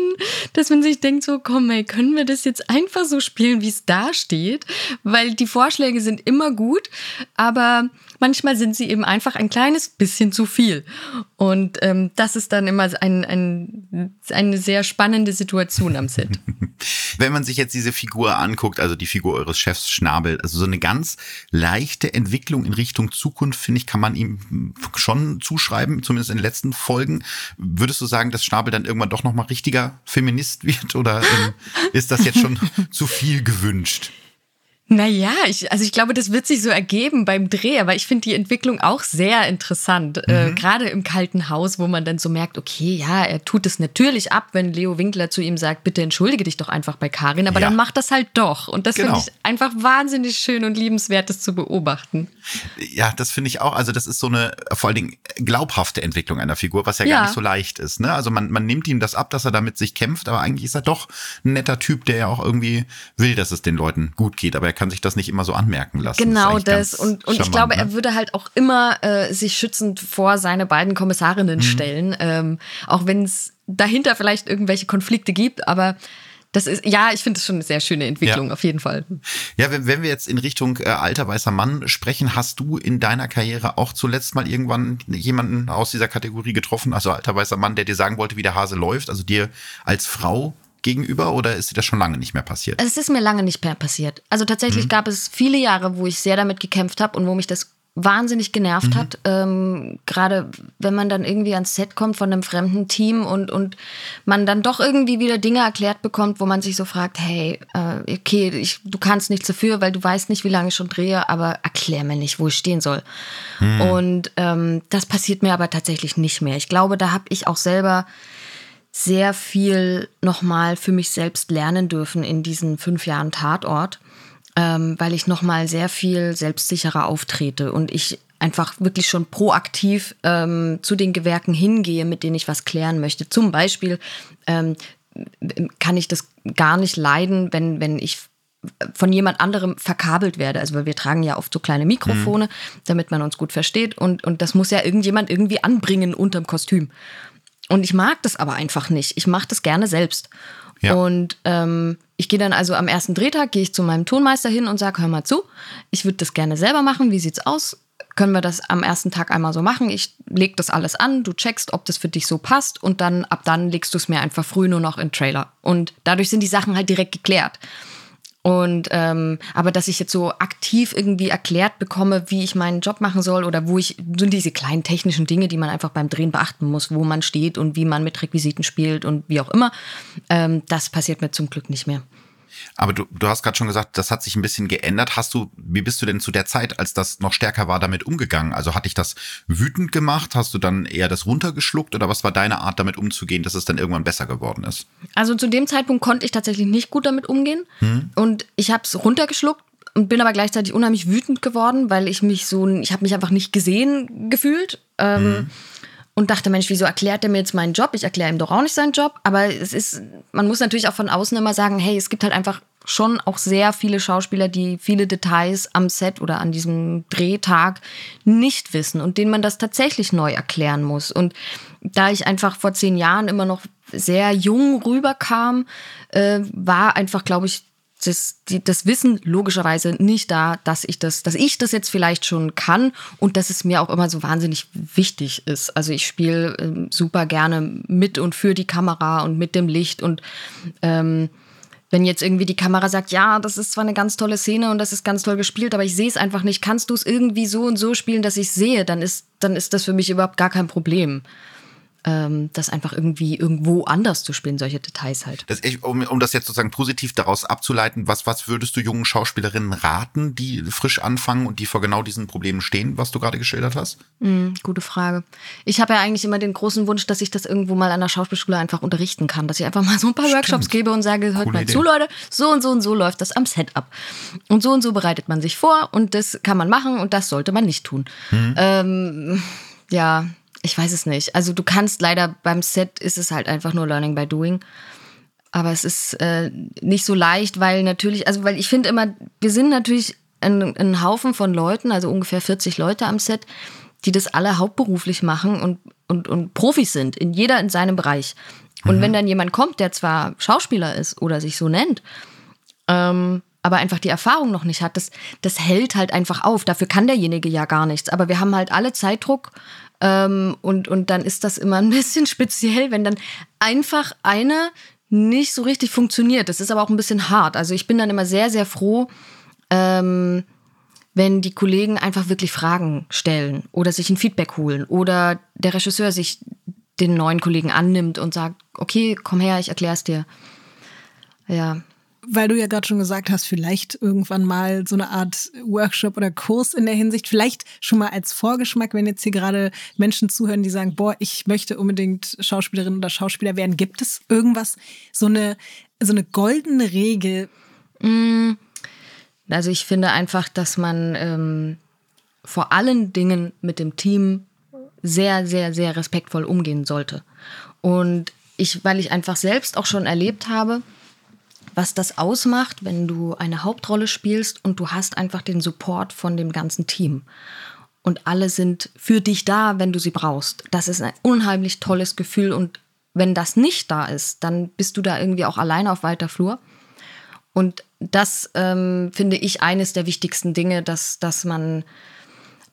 dass man sich denkt, so, komm, ey, können wir das jetzt einfach so spielen, wie es da steht? Weil die Vorschläge sind immer gut, aber manchmal sind sie eben einfach ein kleines bisschen zu viel. Und ähm, das ist dann immer ein, ein, eine sehr spannende Situation am Set. Wenn man sich jetzt diese Figur anguckt, also die Figur eures Chefs Schnabel, also so eine ganz leichte Entwicklung in Richtung Zukunft, finde ich, kann man ihm schon zuschreiben, zumindest in den letzten Folgen. Würdest du sagen, dass Schnabel dann irgendwann doch nochmal richtiger Feminist wird oder ähm, ist das jetzt schon zu viel gewünscht? Naja, ich, also ich glaube, das wird sich so ergeben beim Dreh, aber ich finde die Entwicklung auch sehr interessant. Äh, mhm. Äh, Gerade im kalten Haus, wo man dann so merkt, okay, ja, er tut es natürlich ab, wenn Leo Winkler zu ihm sagt, bitte entschuldige dich doch einfach bei Karin, aber ja. dann macht das halt doch. Und das genau. finde ich einfach wahnsinnig schön und liebenswert, das zu beobachten. Ja, das finde ich auch. Also, das ist so eine vor allen Dingen glaubhafte Entwicklung einer Figur, was ja, ja. gar nicht so leicht ist. Ne? Also man, man nimmt ihm das ab, dass er damit sich kämpft, aber eigentlich ist er doch ein netter Typ, der ja auch irgendwie will, dass es den Leuten gut geht. Aber er kann sich das nicht immer so anmerken lassen. Genau das. das. Und, und charmant, ich glaube, ne? er würde halt auch immer äh, sich schützend vor seine beiden Kommissarinnen mhm. stellen. Ähm, auch wenn es dahinter vielleicht irgendwelche Konflikte gibt, aber das ist, ja, ich finde es schon eine sehr schöne Entwicklung, ja. auf jeden Fall. Ja, wenn, wenn wir jetzt in Richtung äh, alter weißer Mann sprechen, hast du in deiner Karriere auch zuletzt mal irgendwann jemanden aus dieser Kategorie getroffen, also alter weißer Mann, der dir sagen wollte, wie der Hase läuft, also dir als Frau gegenüber oder ist dir das schon lange nicht mehr passiert? Es ist mir lange nicht mehr passiert. Also tatsächlich mhm. gab es viele Jahre, wo ich sehr damit gekämpft habe und wo mich das wahnsinnig genervt mhm. hat. Ähm, Gerade wenn man dann irgendwie ans Set kommt von einem fremden Team und, und man dann doch irgendwie wieder Dinge erklärt bekommt, wo man sich so fragt, hey, äh, okay, ich, du kannst nichts dafür, weil du weißt nicht, wie lange ich schon drehe, aber erklär mir nicht, wo ich stehen soll. Mhm. Und ähm, das passiert mir aber tatsächlich nicht mehr. Ich glaube, da habe ich auch selber sehr viel nochmal für mich selbst lernen dürfen in diesen fünf Jahren Tatort, ähm, weil ich nochmal sehr viel selbstsicherer auftrete und ich einfach wirklich schon proaktiv ähm, zu den Gewerken hingehe, mit denen ich was klären möchte. Zum Beispiel ähm, kann ich das gar nicht leiden, wenn, wenn ich von jemand anderem verkabelt werde. Also weil wir tragen ja oft so kleine Mikrofone, mhm. damit man uns gut versteht. Und, und das muss ja irgendjemand irgendwie anbringen unterm Kostüm. Und ich mag das aber einfach nicht. Ich mache das gerne selbst. Ja. Und ähm, ich gehe dann also am ersten Drehtag, gehe ich zu meinem Tonmeister hin und sage, hör mal zu, ich würde das gerne selber machen. Wie sieht's aus? Können wir das am ersten Tag einmal so machen? Ich leg das alles an, du checkst, ob das für dich so passt und dann ab dann legst du es mir einfach früh nur noch in Trailer. Und dadurch sind die Sachen halt direkt geklärt. Und ähm, aber dass ich jetzt so aktiv irgendwie erklärt bekomme, wie ich meinen Job machen soll oder wo ich so diese kleinen technischen Dinge, die man einfach beim Drehen beachten muss, wo man steht und wie man mit Requisiten spielt und wie auch immer, ähm, das passiert mir zum Glück nicht mehr. Aber du, du hast gerade schon gesagt, das hat sich ein bisschen geändert. Hast du, wie bist du denn zu der Zeit, als das noch stärker war, damit umgegangen? Also hat dich das wütend gemacht? Hast du dann eher das runtergeschluckt oder was war deine Art, damit umzugehen, dass es dann irgendwann besser geworden ist? Also zu dem Zeitpunkt konnte ich tatsächlich nicht gut damit umgehen hm. und ich habe es runtergeschluckt und bin aber gleichzeitig unheimlich wütend geworden, weil ich mich so, ich habe mich einfach nicht gesehen gefühlt. Ähm, hm und dachte, Mensch, wieso erklärt er mir jetzt meinen Job? Ich erkläre ihm doch auch nicht seinen Job. Aber es ist, man muss natürlich auch von außen immer sagen, hey, es gibt halt einfach schon auch sehr viele Schauspieler, die viele Details am Set oder an diesem Drehtag nicht wissen und denen man das tatsächlich neu erklären muss. Und da ich einfach vor zehn Jahren immer noch sehr jung rüberkam, äh, war einfach, glaube ich, das, die, das Wissen logischerweise nicht da, dass ich das, dass ich das jetzt vielleicht schon kann und dass es mir auch immer so wahnsinnig wichtig ist. Also ich spiele äh, super gerne mit und für die Kamera und mit dem Licht und ähm, wenn jetzt irgendwie die Kamera sagt, ja, das ist zwar eine ganz tolle Szene und das ist ganz toll gespielt, aber ich sehe es einfach nicht, kannst du es irgendwie so und so spielen, dass ich sehe, dann ist, dann ist das für mich überhaupt gar kein Problem ähm, das einfach irgendwie irgendwo anders zu spielen, solche Details halt. Das, um, um das jetzt sozusagen positiv daraus abzuleiten, was, was würdest du jungen Schauspielerinnen raten, die frisch anfangen und die vor genau diesen Problemen stehen, was du gerade geschildert hast? Mhm, gute Frage. Ich habe ja eigentlich immer den großen Wunsch, dass ich das irgendwo mal an der Schauspielschule einfach unterrichten kann, dass ich einfach mal so ein paar Stimmt. Workshops gebe und sage, hört Coole mal Idee. zu, Leute, so und so und so läuft das am Set ab. Und so und so bereitet man sich vor und das kann man machen und das sollte man nicht tun. Mhm. Ähm, ja, ich weiß es nicht. Also du kannst leider beim Set ist es halt einfach nur Learning by Doing. Aber es ist äh, nicht so leicht, weil natürlich, also weil ich finde immer, wir sind natürlich ein, ein Haufen von Leuten, also ungefähr 40 Leute am Set, die das alle hauptberuflich machen und, und, und Profis sind, in jeder in seinem Bereich. Und mhm. wenn dann jemand kommt, der zwar Schauspieler ist oder sich so nennt, ähm, aber einfach die Erfahrung noch nicht hat, das, das hält halt einfach auf. Dafür kann derjenige ja gar nichts. Aber wir haben halt alle Zeitdruck ähm, und, und dann ist das immer ein bisschen speziell, wenn dann einfach eine nicht so richtig funktioniert. Das ist aber auch ein bisschen hart. Also ich bin dann immer sehr, sehr froh, ähm, wenn die Kollegen einfach wirklich Fragen stellen oder sich ein Feedback holen oder der Regisseur sich den neuen Kollegen annimmt und sagt, okay, komm her, ich erkläre es dir. Ja, weil du ja gerade schon gesagt hast, vielleicht irgendwann mal so eine Art Workshop oder Kurs in der Hinsicht, vielleicht schon mal als Vorgeschmack, wenn jetzt hier gerade Menschen zuhören, die sagen, boah, ich möchte unbedingt Schauspielerin oder Schauspieler werden. Gibt es irgendwas, so eine, so eine goldene Regel? Mm, also ich finde einfach, dass man ähm, vor allen Dingen mit dem Team sehr, sehr, sehr respektvoll umgehen sollte. Und ich, weil ich einfach selbst auch schon erlebt habe, was das ausmacht, wenn du eine Hauptrolle spielst und du hast einfach den Support von dem ganzen Team. Und alle sind für dich da, wenn du sie brauchst. Das ist ein unheimlich tolles Gefühl. Und wenn das nicht da ist, dann bist du da irgendwie auch alleine auf weiter Flur. Und das ähm, finde ich eines der wichtigsten Dinge, dass, dass man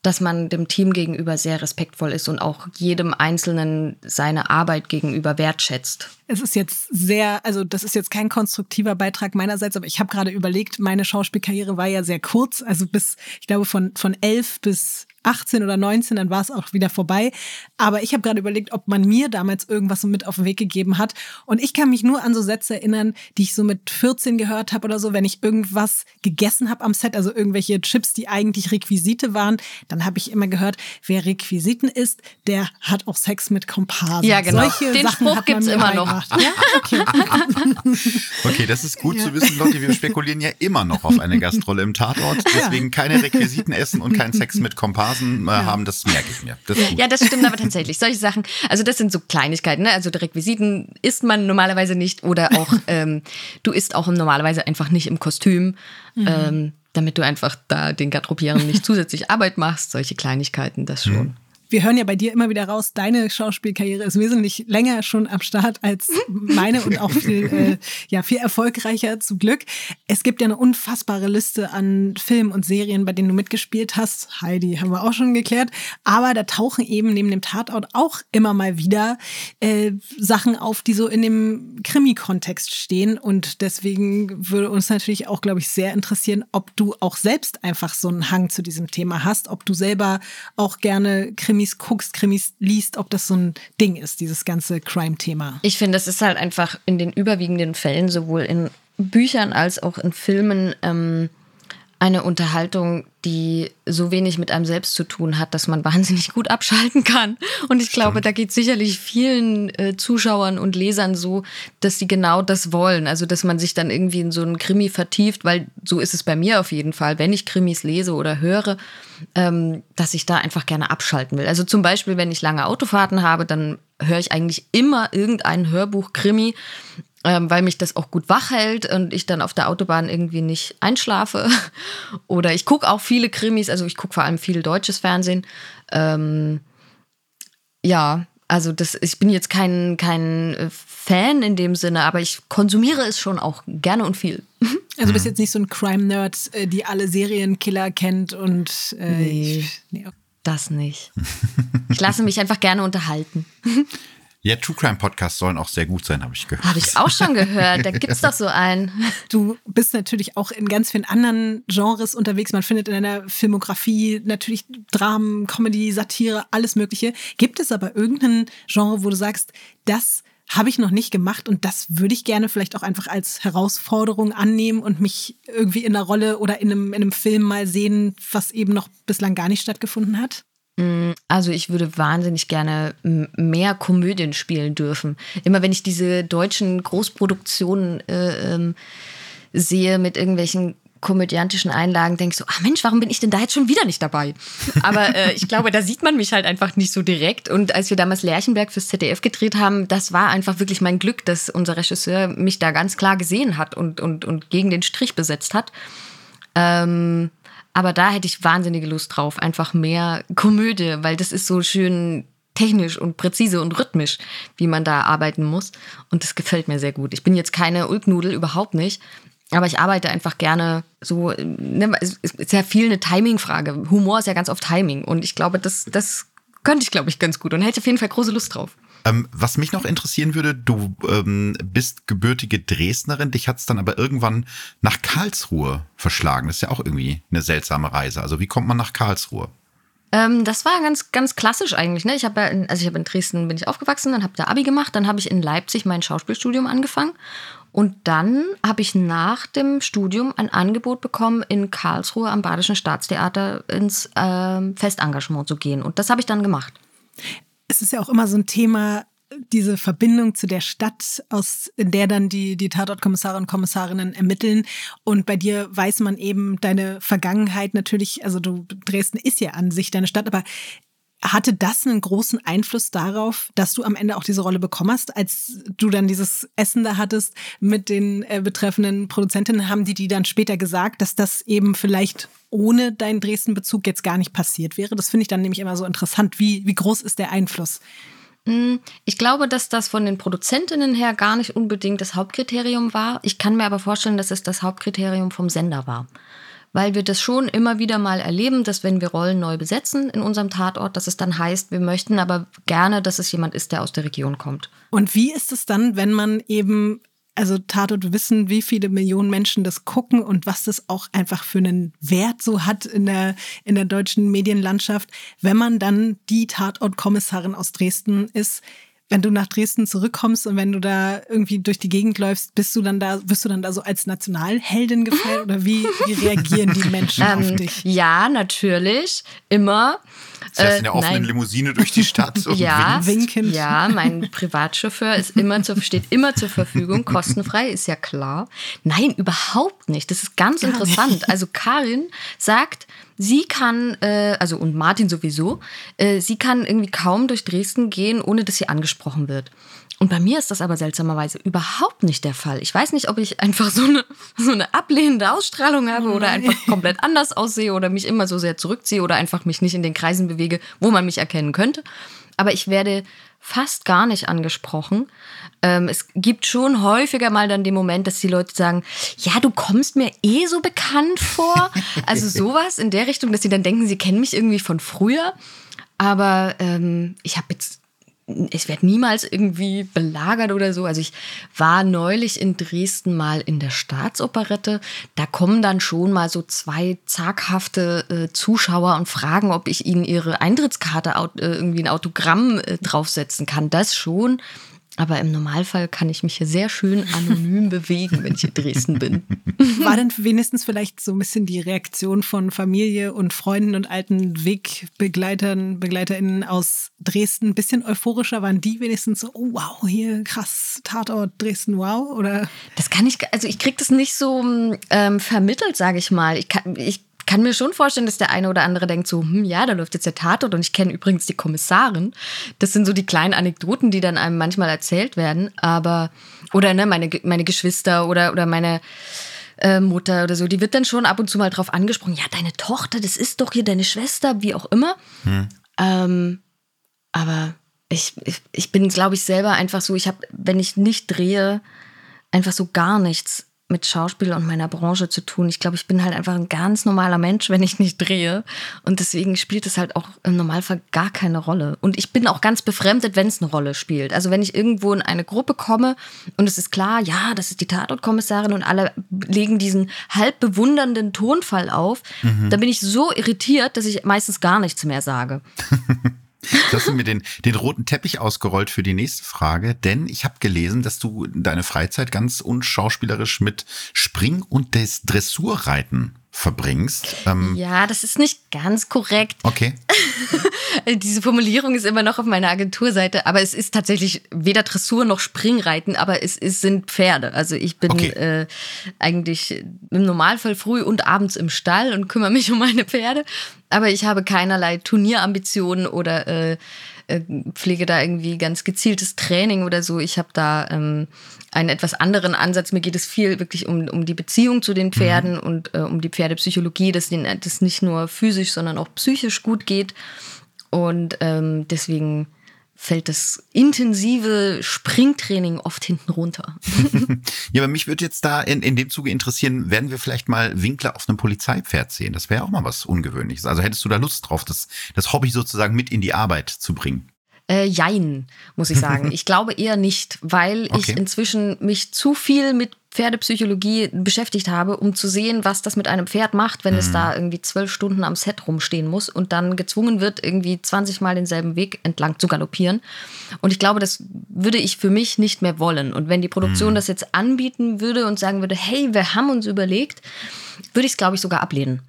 dass man dem Team gegenüber sehr respektvoll ist und auch jedem Einzelnen seine Arbeit gegenüber wertschätzt. Es ist jetzt sehr, also das ist jetzt kein konstruktiver Beitrag meinerseits, aber ich habe gerade überlegt, meine Schauspielkarriere war ja sehr kurz, also bis, ich glaube, von, von elf bis 18 oder 19, dann war es auch wieder vorbei. Aber ich habe gerade überlegt, ob man mir damals irgendwas so mit auf den Weg gegeben hat. Und ich kann mich nur an so Sätze erinnern, die ich so mit 14 gehört habe oder so, wenn ich irgendwas gegessen habe am Set, also irgendwelche Chips, die eigentlich Requisite waren, dann habe ich immer gehört, wer Requisiten isst, der hat auch Sex mit Komparsen. Ja, genau. Solche Den Sachen Spruch gibt es immer noch. Ja? Okay. okay, das ist gut ja. zu wissen, Leute. Wir spekulieren ja immer noch auf eine Gastrolle im Tatort. Deswegen keine Requisiten essen und kein Sex mit Komparsen. Nasen äh, ja. haben, das merke ich mir. Das ja, das stimmt aber tatsächlich. Solche Sachen, also das sind so Kleinigkeiten. Ne? Also Requisiten isst man normalerweise nicht oder auch ähm, du isst auch normalerweise einfach nicht im Kostüm. Mhm. Ähm, damit du einfach da den Garderobieren nicht zusätzlich Arbeit machst, solche Kleinigkeiten, das schon. Mhm wir hören ja bei dir immer wieder raus, deine Schauspielkarriere ist wesentlich länger schon am Start als meine und auch viel, äh, ja, viel erfolgreicher zum Glück. Es gibt ja eine unfassbare Liste an Filmen und Serien, bei denen du mitgespielt hast. Heidi haben wir auch schon geklärt. Aber da tauchen eben neben dem Tatort auch immer mal wieder äh, Sachen auf, die so in dem Krimi-Kontext stehen. Und deswegen würde uns natürlich auch, glaube ich, sehr interessieren, ob du auch selbst einfach so einen Hang zu diesem Thema hast, ob du selber auch gerne Krimi Krimis guckst, Krimis liest, ob das so ein Ding ist, dieses ganze Crime-Thema. Ich finde, es ist halt einfach in den überwiegenden Fällen, sowohl in Büchern als auch in Filmen, ähm, eine Unterhaltung, die so wenig mit einem selbst zu tun hat, dass man wahnsinnig gut abschalten kann. Und ich glaube, da geht sicherlich vielen äh, Zuschauern und Lesern so, dass sie genau das wollen. Also, dass man sich dann irgendwie in so einen Krimi vertieft, weil so ist es bei mir auf jeden Fall, wenn ich Krimis lese oder höre, ähm, dass ich da einfach gerne abschalten will. Also zum Beispiel, wenn ich lange Autofahrten habe, dann höre ich eigentlich immer irgendein Hörbuch Krimi ähm, weil mich das auch gut wach hält und ich dann auf der Autobahn irgendwie nicht einschlafe. Oder ich gucke auch viele Krimis, also ich gucke vor allem viel deutsches Fernsehen. Ähm, ja, also das, ich bin jetzt kein, kein äh, Fan in dem Sinne, aber ich konsumiere es schon auch gerne und viel. Also du bist jetzt nicht so ein Crime-Nerd, äh, die alle Serienkiller kennt und äh, nee, ich, nee. das nicht. Ich lasse mich einfach gerne unterhalten. Ja, True Crime Podcasts sollen auch sehr gut sein, habe ich gehört. Habe ich auch schon gehört. Da gibt es doch so einen. Du bist natürlich auch in ganz vielen anderen Genres unterwegs. Man findet in deiner Filmografie natürlich Dramen, Comedy, Satire, alles Mögliche. Gibt es aber irgendein Genre, wo du sagst, das habe ich noch nicht gemacht und das würde ich gerne vielleicht auch einfach als Herausforderung annehmen und mich irgendwie in einer Rolle oder in einem, in einem Film mal sehen, was eben noch bislang gar nicht stattgefunden hat? Mm, also ich würde wahnsinnig gerne mehr Komödien spielen dürfen. Immer wenn ich diese deutschen Großproduktionen äh, ähm, sehe mit irgendwelchen komödiantischen Einlagen, denke ich so, ah Mensch, warum bin ich denn da jetzt schon wieder nicht dabei? Aber äh, ich glaube, da sieht man mich halt einfach nicht so direkt. Und als wir damals Lerchenberg fürs ZDF gedreht haben, das war einfach wirklich mein Glück, dass unser Regisseur mich da ganz klar gesehen hat und, und, und gegen den Strich besetzt hat. Ähm, aber da hätte ich wahnsinnige Lust drauf, einfach mehr Komödie, weil das ist so schön technisch und präzise und rhythmisch, wie man da arbeiten muss. Und das gefällt mir sehr gut. Ich bin jetzt keine Ulknudel, überhaupt nicht. Aber ich arbeite einfach gerne so, ne, es ist ja viel eine Timing-Frage. Humor ist ja ganz oft Timing. Und ich glaube, das, das könnte ich, glaube ich, ganz gut und hätte auf jeden Fall große Lust drauf. Ähm, was mich noch interessieren würde, du ähm, bist gebürtige Dresdnerin, dich hat es dann aber irgendwann nach Karlsruhe verschlagen. Das ist ja auch irgendwie eine seltsame Reise. Also wie kommt man nach Karlsruhe? Ähm, das war ganz, ganz klassisch eigentlich. Ne? Ich habe ja in, also habe in Dresden bin ich aufgewachsen, dann habe da Abi gemacht, dann habe ich in Leipzig mein Schauspielstudium angefangen und dann habe ich nach dem Studium ein Angebot bekommen, in Karlsruhe am Badischen Staatstheater ins äh, Festengagement zu gehen. Und das habe ich dann gemacht. Es ist ja auch immer so ein Thema, diese Verbindung zu der Stadt, aus in der dann die, die Tatortkommissare und Kommissarinnen ermitteln. Und bei dir weiß man eben deine Vergangenheit natürlich, also du, Dresden ist ja an sich deine Stadt, aber hatte das einen großen Einfluss darauf, dass du am Ende auch diese Rolle bekommen hast, als du dann dieses Essen da hattest mit den äh, betreffenden Produzentinnen, haben die die dann später gesagt, dass das eben vielleicht ohne deinen Dresden-Bezug jetzt gar nicht passiert wäre? Das finde ich dann nämlich immer so interessant. Wie, wie groß ist der Einfluss? Mm, ich glaube, dass das von den Produzentinnen her gar nicht unbedingt das Hauptkriterium war. Ich kann mir aber vorstellen, dass es das Hauptkriterium vom Sender war weil wir das schon immer wieder mal erleben, dass wenn wir Rollen neu besetzen in unserem Tatort, dass es dann heißt, wir möchten aber gerne, dass es jemand ist, der aus der Region kommt. Und wie ist es dann, wenn man eben also Tatort wissen, wie viele Millionen Menschen das gucken und was das auch einfach für einen Wert so hat in der, in der deutschen Medienlandschaft, wenn man dann die Tatortkommissarin aus Dresden ist, wenn du nach Dresden zurückkommst und wenn du da irgendwie durch die Gegend läufst, bist du dann da, bist du dann da so als Nationalheldin gefällt oder wie, wie reagieren die Menschen ähm, auf dich? Ja, natürlich, immer. Sie äh, in der offenen nein. Limousine durch die Stadt und ja, winkend. Ja, mein Privatchauffeur ist immer zu, steht immer zur Verfügung, kostenfrei, ist ja klar. Nein, überhaupt nicht. Das ist ganz Gar interessant. Nicht. Also Karin sagt, sie kann, äh, also und Martin sowieso, äh, sie kann irgendwie kaum durch Dresden gehen, ohne dass sie angesprochen wird. Und bei mir ist das aber seltsamerweise überhaupt nicht der Fall. Ich weiß nicht, ob ich einfach so eine, so eine ablehnende Ausstrahlung habe oder einfach komplett anders aussehe oder mich immer so sehr zurückziehe oder einfach mich nicht in den Kreisen bewege, wo man mich erkennen könnte. Aber ich werde fast gar nicht angesprochen. Ähm, es gibt schon häufiger mal dann den Moment, dass die Leute sagen, ja, du kommst mir eh so bekannt vor. Also sowas in der Richtung, dass sie dann denken, sie kennen mich irgendwie von früher. Aber ähm, ich habe jetzt ich werde niemals irgendwie belagert oder so. Also ich war neulich in Dresden mal in der Staatsoperette. Da kommen dann schon mal so zwei zaghafte äh, Zuschauer und fragen, ob ich ihnen ihre Eintrittskarte äh, irgendwie ein Autogramm äh, draufsetzen kann. Das schon. Aber im Normalfall kann ich mich hier sehr schön anonym bewegen, wenn ich in Dresden bin. War denn wenigstens vielleicht so ein bisschen die Reaktion von Familie und Freunden und alten Wegbegleitern, BegleiterInnen aus Dresden ein bisschen euphorischer? Waren die wenigstens so, oh wow, hier krass, Tatort Dresden, wow? Oder? Das kann ich, also ich kriege das nicht so ähm, vermittelt, sage ich mal. Ich kann, ich kann mir schon vorstellen, dass der eine oder andere denkt so, hm, ja, da läuft jetzt der Tatort und ich kenne übrigens die Kommissarin. Das sind so die kleinen Anekdoten, die dann einem manchmal erzählt werden. Aber, oder ne, meine, meine Geschwister oder, oder meine äh, Mutter oder so, die wird dann schon ab und zu mal drauf angesprochen, ja, deine Tochter, das ist doch hier deine Schwester, wie auch immer. Hm. Ähm, aber ich, ich, ich bin, glaube ich, selber einfach so, ich habe, wenn ich nicht drehe, einfach so gar nichts mit Schauspiel und meiner Branche zu tun. Ich glaube, ich bin halt einfach ein ganz normaler Mensch, wenn ich nicht drehe. Und deswegen spielt es halt auch im Normalfall gar keine Rolle. Und ich bin auch ganz befremdet, wenn es eine Rolle spielt. Also wenn ich irgendwo in eine Gruppe komme und es ist klar, ja, das ist die Tatortkommissarin und alle legen diesen halb bewundernden Tonfall auf, mhm. dann bin ich so irritiert, dass ich meistens gar nichts mehr sage. Jetzt hast du mir den, den roten Teppich ausgerollt für die nächste Frage, denn ich habe gelesen, dass du deine Freizeit ganz unschauspielerisch mit Spring- und des Dressurreiten verbringst. Ähm ja, das ist nicht ganz korrekt. Okay. Diese Formulierung ist immer noch auf meiner Agenturseite, aber es ist tatsächlich weder Dressur noch Springreiten, aber es, es sind Pferde. Also ich bin okay. äh, eigentlich im Normalfall früh und abends im Stall und kümmere mich um meine Pferde, aber ich habe keinerlei Turnierambitionen oder äh, äh, pflege da irgendwie ganz gezieltes Training oder so. Ich habe da ähm, einen etwas anderen Ansatz. Mir geht es viel wirklich um, um die Beziehung zu den Pferden mhm. und äh, um die Pferdepsychologie, dass denen das nicht nur physisch, sondern auch psychisch gut geht. Und ähm, deswegen fällt das intensive Springtraining oft hinten runter. ja, aber mich würde jetzt da in, in dem Zuge interessieren, werden wir vielleicht mal Winkler auf einem Polizeipferd sehen? Das wäre auch mal was Ungewöhnliches. Also hättest du da Lust drauf, das, das Hobby sozusagen mit in die Arbeit zu bringen? Äh, jein, muss ich sagen. Ich glaube eher nicht, weil okay. ich inzwischen mich zu viel mit Pferdepsychologie beschäftigt habe, um zu sehen, was das mit einem Pferd macht, wenn mhm. es da irgendwie zwölf Stunden am Set rumstehen muss und dann gezwungen wird, irgendwie 20 Mal denselben Weg entlang zu galoppieren. Und ich glaube, das würde ich für mich nicht mehr wollen. Und wenn die Produktion mhm. das jetzt anbieten würde und sagen würde, hey, wir haben uns überlegt, würde ich es, glaube ich, sogar ablehnen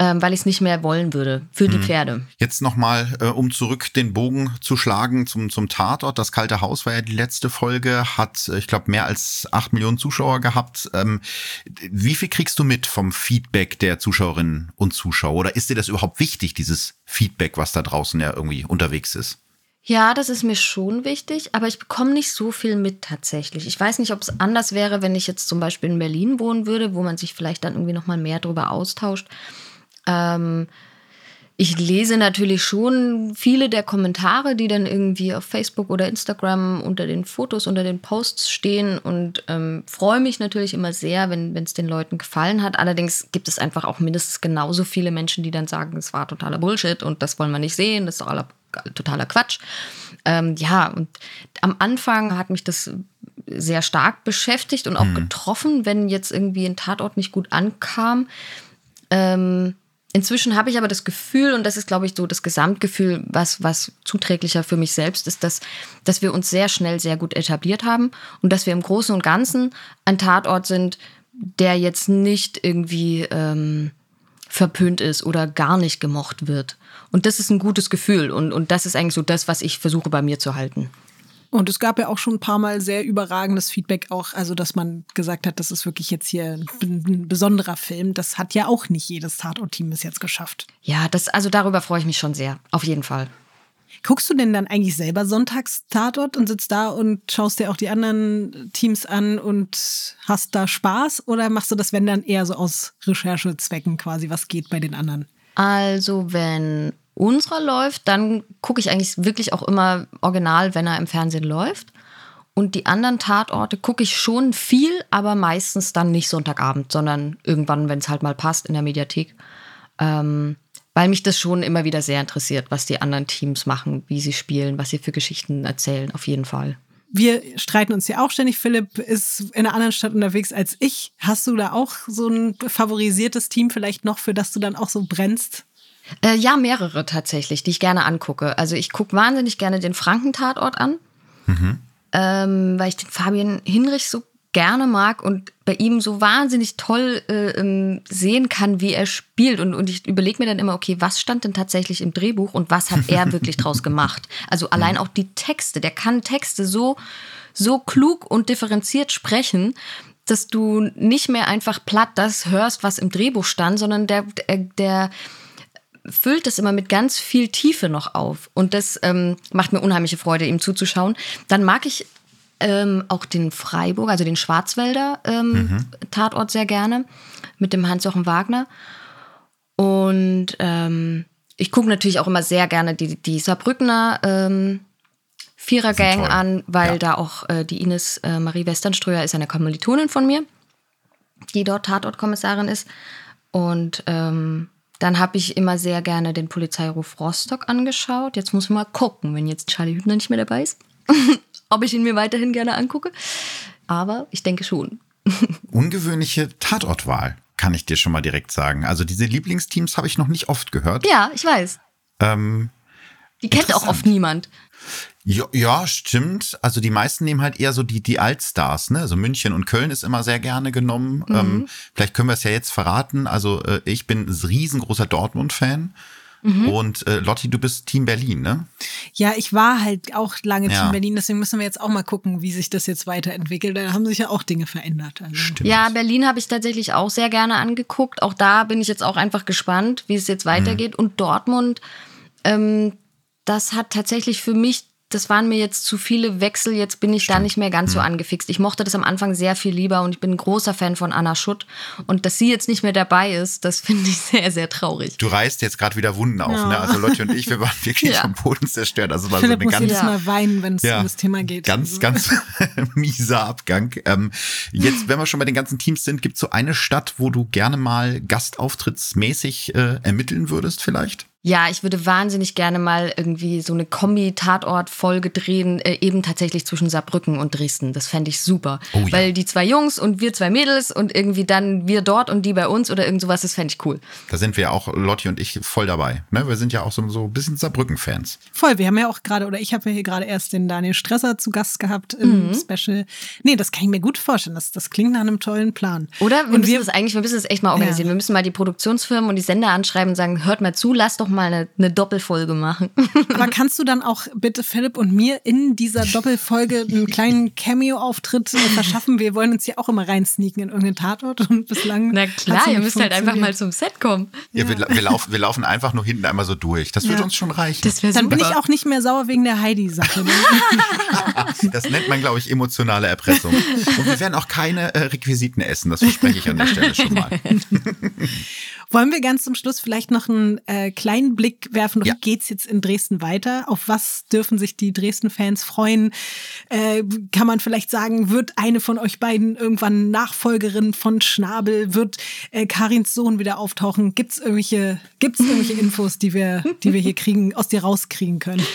ähm, weil ich es nicht mehr wollen würde für die mhm. Pferde. Jetzt nochmal, äh, um zurück den Bogen zu schlagen zum, zum Tatort. Das Kalte Haus war ja die letzte Folge, hat, äh, ich glaube, mehr als acht Millionen Zuschauer gehabt. Ähm, wie viel kriegst du mit vom Feedback der Zuschauerinnen und Zuschauer? Oder ist dir das überhaupt wichtig, dieses Feedback, was da draußen ja irgendwie unterwegs ist? Ja, das ist mir schon wichtig, aber ich bekomme nicht so viel mit tatsächlich. Ich weiß nicht, ob es anders wäre, wenn ich jetzt zum Beispiel in Berlin wohnen würde, wo man sich vielleicht dann irgendwie noch mal mehr darüber austauscht. Ähm, ich lese natürlich schon viele der Kommentare, die dann irgendwie auf Facebook oder Instagram unter den Fotos, unter den Posts stehen und ähm, freue mich natürlich immer sehr, wenn es den Leuten gefallen hat. Allerdings gibt es einfach auch mindestens genauso viele Menschen, die dann sagen, es war totaler Bullshit und das wollen wir nicht sehen, das ist doch aller, totaler Quatsch. Ähm, ja, und am Anfang hat mich das sehr stark beschäftigt und auch hm. getroffen, wenn jetzt irgendwie ein Tatort nicht gut ankam. Ähm, Inzwischen habe ich aber das Gefühl, und das ist, glaube ich, so das Gesamtgefühl, was, was zuträglicher für mich selbst ist, dass, dass wir uns sehr schnell sehr gut etabliert haben und dass wir im Großen und Ganzen ein Tatort sind, der jetzt nicht irgendwie ähm, verpönt ist oder gar nicht gemocht wird. Und das ist ein gutes Gefühl und, und das ist eigentlich so das, was ich versuche bei mir zu halten. Und es gab ja auch schon ein paar Mal sehr überragendes Feedback auch, also dass man gesagt hat, das ist wirklich jetzt hier ein besonderer Film. Das hat ja auch nicht jedes Tatort-Team bis jetzt geschafft. Ja, das, also darüber freue ich mich schon sehr, auf jeden Fall. Guckst du denn dann eigentlich selber sonntags Tatort und sitzt da und schaust dir auch die anderen Teams an und hast da Spaß? Oder machst du das, wenn dann eher so aus Recherchezwecken quasi, was geht bei den anderen? Also, wenn unserer läuft, dann gucke ich eigentlich wirklich auch immer original, wenn er im Fernsehen läuft. Und die anderen Tatorte gucke ich schon viel, aber meistens dann nicht Sonntagabend, sondern irgendwann, wenn es halt mal passt, in der Mediathek. Ähm, weil mich das schon immer wieder sehr interessiert, was die anderen Teams machen, wie sie spielen, was sie für Geschichten erzählen, auf jeden Fall. Wir streiten uns ja auch ständig. Philipp ist in einer anderen Stadt unterwegs als ich. Hast du da auch so ein favorisiertes Team vielleicht noch, für das du dann auch so brennst? Äh, ja, mehrere tatsächlich, die ich gerne angucke. Also ich gucke wahnsinnig gerne den Frankentatort an, mhm. ähm, weil ich den Fabian Hinrich so gerne mag und bei ihm so wahnsinnig toll äh, ähm, sehen kann, wie er spielt. Und, und ich überlege mir dann immer, okay, was stand denn tatsächlich im Drehbuch und was hat er wirklich draus gemacht? Also allein auch die Texte, der kann Texte so, so klug und differenziert sprechen, dass du nicht mehr einfach platt das hörst, was im Drehbuch stand, sondern der, der, der füllt es immer mit ganz viel Tiefe noch auf. Und das ähm, macht mir unheimliche Freude, ihm zuzuschauen. Dann mag ich ähm, auch den Freiburg, also den Schwarzwälder ähm, mhm. Tatort sehr gerne mit dem Hans-Jochen Wagner. Und ähm, ich gucke natürlich auch immer sehr gerne die, die Saarbrückner ähm, Vierergang an, weil ja. da auch äh, die Ines äh, Marie Westernströer ist eine Kommilitonin von mir, die dort Tatortkommissarin ist. Und ähm, dann habe ich immer sehr gerne den Polizeiruf Rostock angeschaut. Jetzt muss man mal gucken, wenn jetzt Charlie Hübner nicht mehr dabei ist, ob ich ihn mir weiterhin gerne angucke. Aber ich denke schon. Ungewöhnliche Tatortwahl, kann ich dir schon mal direkt sagen. Also diese Lieblingsteams habe ich noch nicht oft gehört. Ja, ich weiß. Ähm, die kennt auch oft niemand. Ja, ja, stimmt. Also die meisten nehmen halt eher so die, die Altstars, ne? Also München und Köln ist immer sehr gerne genommen. Mhm. Ähm, vielleicht können wir es ja jetzt verraten. Also äh, ich bin ein riesengroßer Dortmund-Fan. Mhm. Und äh, Lotti, du bist Team Berlin, ne? Ja, ich war halt auch lange ja. Team Berlin, deswegen müssen wir jetzt auch mal gucken, wie sich das jetzt weiterentwickelt. Da haben sich ja auch Dinge verändert. Also. Stimmt. Ja, Berlin habe ich tatsächlich auch sehr gerne angeguckt. Auch da bin ich jetzt auch einfach gespannt, wie es jetzt weitergeht. Mhm. Und Dortmund, ähm, das hat tatsächlich für mich das waren mir jetzt zu viele Wechsel, jetzt bin ich da nicht mehr ganz so angefixt. Ich mochte das am Anfang sehr viel lieber und ich bin ein großer Fan von Anna Schutt. Und dass sie jetzt nicht mehr dabei ist, das finde ich sehr, sehr traurig. Du reißt jetzt gerade wieder Wunden auf, ne? Also Lotti und ich, wir waren wirklich Ja. vom Boden zerstört. Also war Philipp so eine muss ganz jedes Mal weinen, wenn es Ja, um das Thema geht. Ganz, Also- ganz mieser Abgang. Ähm, jetzt, wenn wir schon bei den ganzen Teams sind, gibt es so eine Stadt, wo du gerne mal gastauftrittmäßig äh, ermitteln würdest, vielleicht? Ja, ich würde wahnsinnig gerne mal irgendwie so eine Kombi-Tatort-Folge drehen, äh, eben tatsächlich zwischen Saarbrücken und Dresden. Das fände ich super. Oh ja. Weil die zwei Jungs und wir zwei Mädels und irgendwie dann wir dort und die bei uns oder irgend sowas, das fände ich cool. Da sind wir auch, Lotti und ich, voll dabei. Ne? Wir sind ja auch so, so ein bisschen Saarbrücken-Fans. Voll, wir haben ja auch gerade, oder ich habe ja hier gerade erst den Daniel Stresser zu Gast gehabt im Mhm. Special. Nee, das kann ich mir gut vorstellen. Das, das klingt nach einem tollen Plan. Oder? Wir und müssen wir, das eigentlich, wir müssen das echt mal organisieren. Ja. Wir müssen mal die Produktionsfirmen und die Sender anschreiben und sagen, hört mal zu, lasst doch mal eine, eine Doppelfolge machen. aber kannst du dann auch bitte Philipp und mir in dieser Doppelfolge einen kleinen Cameo-Auftritt verschaffen? Wir wollen uns ja auch immer reinsneaken in irgendeinen Tatort und bislang. Na klar, ihr müsst halt einfach mal zum Set kommen. Ja, wir, wir, laufen, wir laufen einfach nur hinten einmal so durch. Das würde Ja. uns schon reichen. Das Dann super. bin ich auch nicht mehr sauer wegen der Heidi-Sache. ne? Das nennt man, glaube ich, emotionale Erpressung. Und wir werden auch keine äh, Requisiten essen, das verspreche ich an der Stelle schon mal. Wollen wir ganz zum Schluss vielleicht noch einen äh, kleinen Blick werfen? Ja. Wie geht's jetzt in Dresden weiter? Auf was dürfen sich die Dresden-Fans freuen? Äh, kann man vielleicht sagen, wird eine von euch beiden irgendwann Nachfolgerin von Schnabel? Wird äh, Karins Sohn wieder auftauchen? Gibt's irgendwelche, gibt's irgendwelche Infos, die wir, die wir hier kriegen, aus dir rauskriegen können?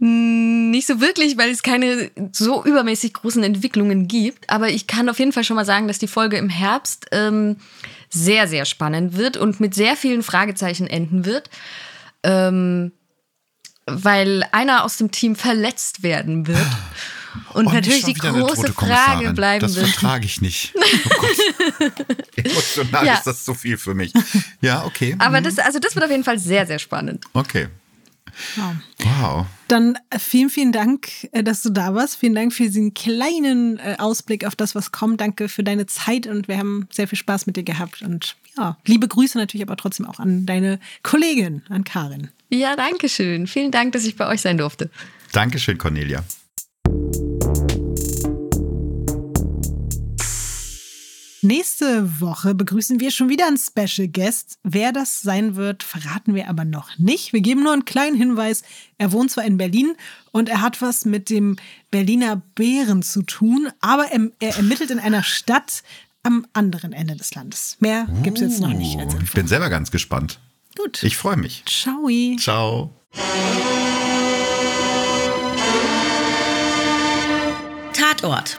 Nicht so wirklich, weil es keine so übermäßig großen Entwicklungen gibt. Aber ich kann auf jeden Fall schon mal sagen, dass die Folge im Herbst ähm, sehr, sehr spannend wird und mit sehr vielen Fragezeichen enden wird. Ähm, weil einer aus dem Team verletzt werden wird. Und Oh, nicht natürlich die große Frage bleiben Das wird. vertrage ich nicht. Oh Gott. Emotional Ja. ist das zu viel für mich. Ja, okay. Aber das, also das wird auf jeden Fall sehr, sehr spannend. Okay. Wow. Dann äh, vielen, vielen Dank, äh, dass du da warst. Vielen Dank für diesen kleinen äh, Ausblick auf das, was kommt. Danke für deine Zeit und wir haben sehr viel Spaß mit dir gehabt. Und ja, liebe Grüße natürlich aber trotzdem auch an deine Kollegin, an Karin. Ja, danke schön. Vielen Dank, dass ich bei euch sein durfte. Dankeschön, Cornelia. Nächste Woche begrüßen wir schon wieder einen Special Guest. Wer das sein wird, verraten wir aber noch nicht. Wir geben nur einen kleinen Hinweis. Er wohnt zwar in Berlin und er hat was mit dem Berliner Bären zu tun, aber er, er ermittelt in einer Stadt am anderen Ende des Landes. Mehr gibt es jetzt noch nicht als Ich Info. bin selber ganz gespannt. Gut. Ich freue mich. Ciao. Ciao. Tatort.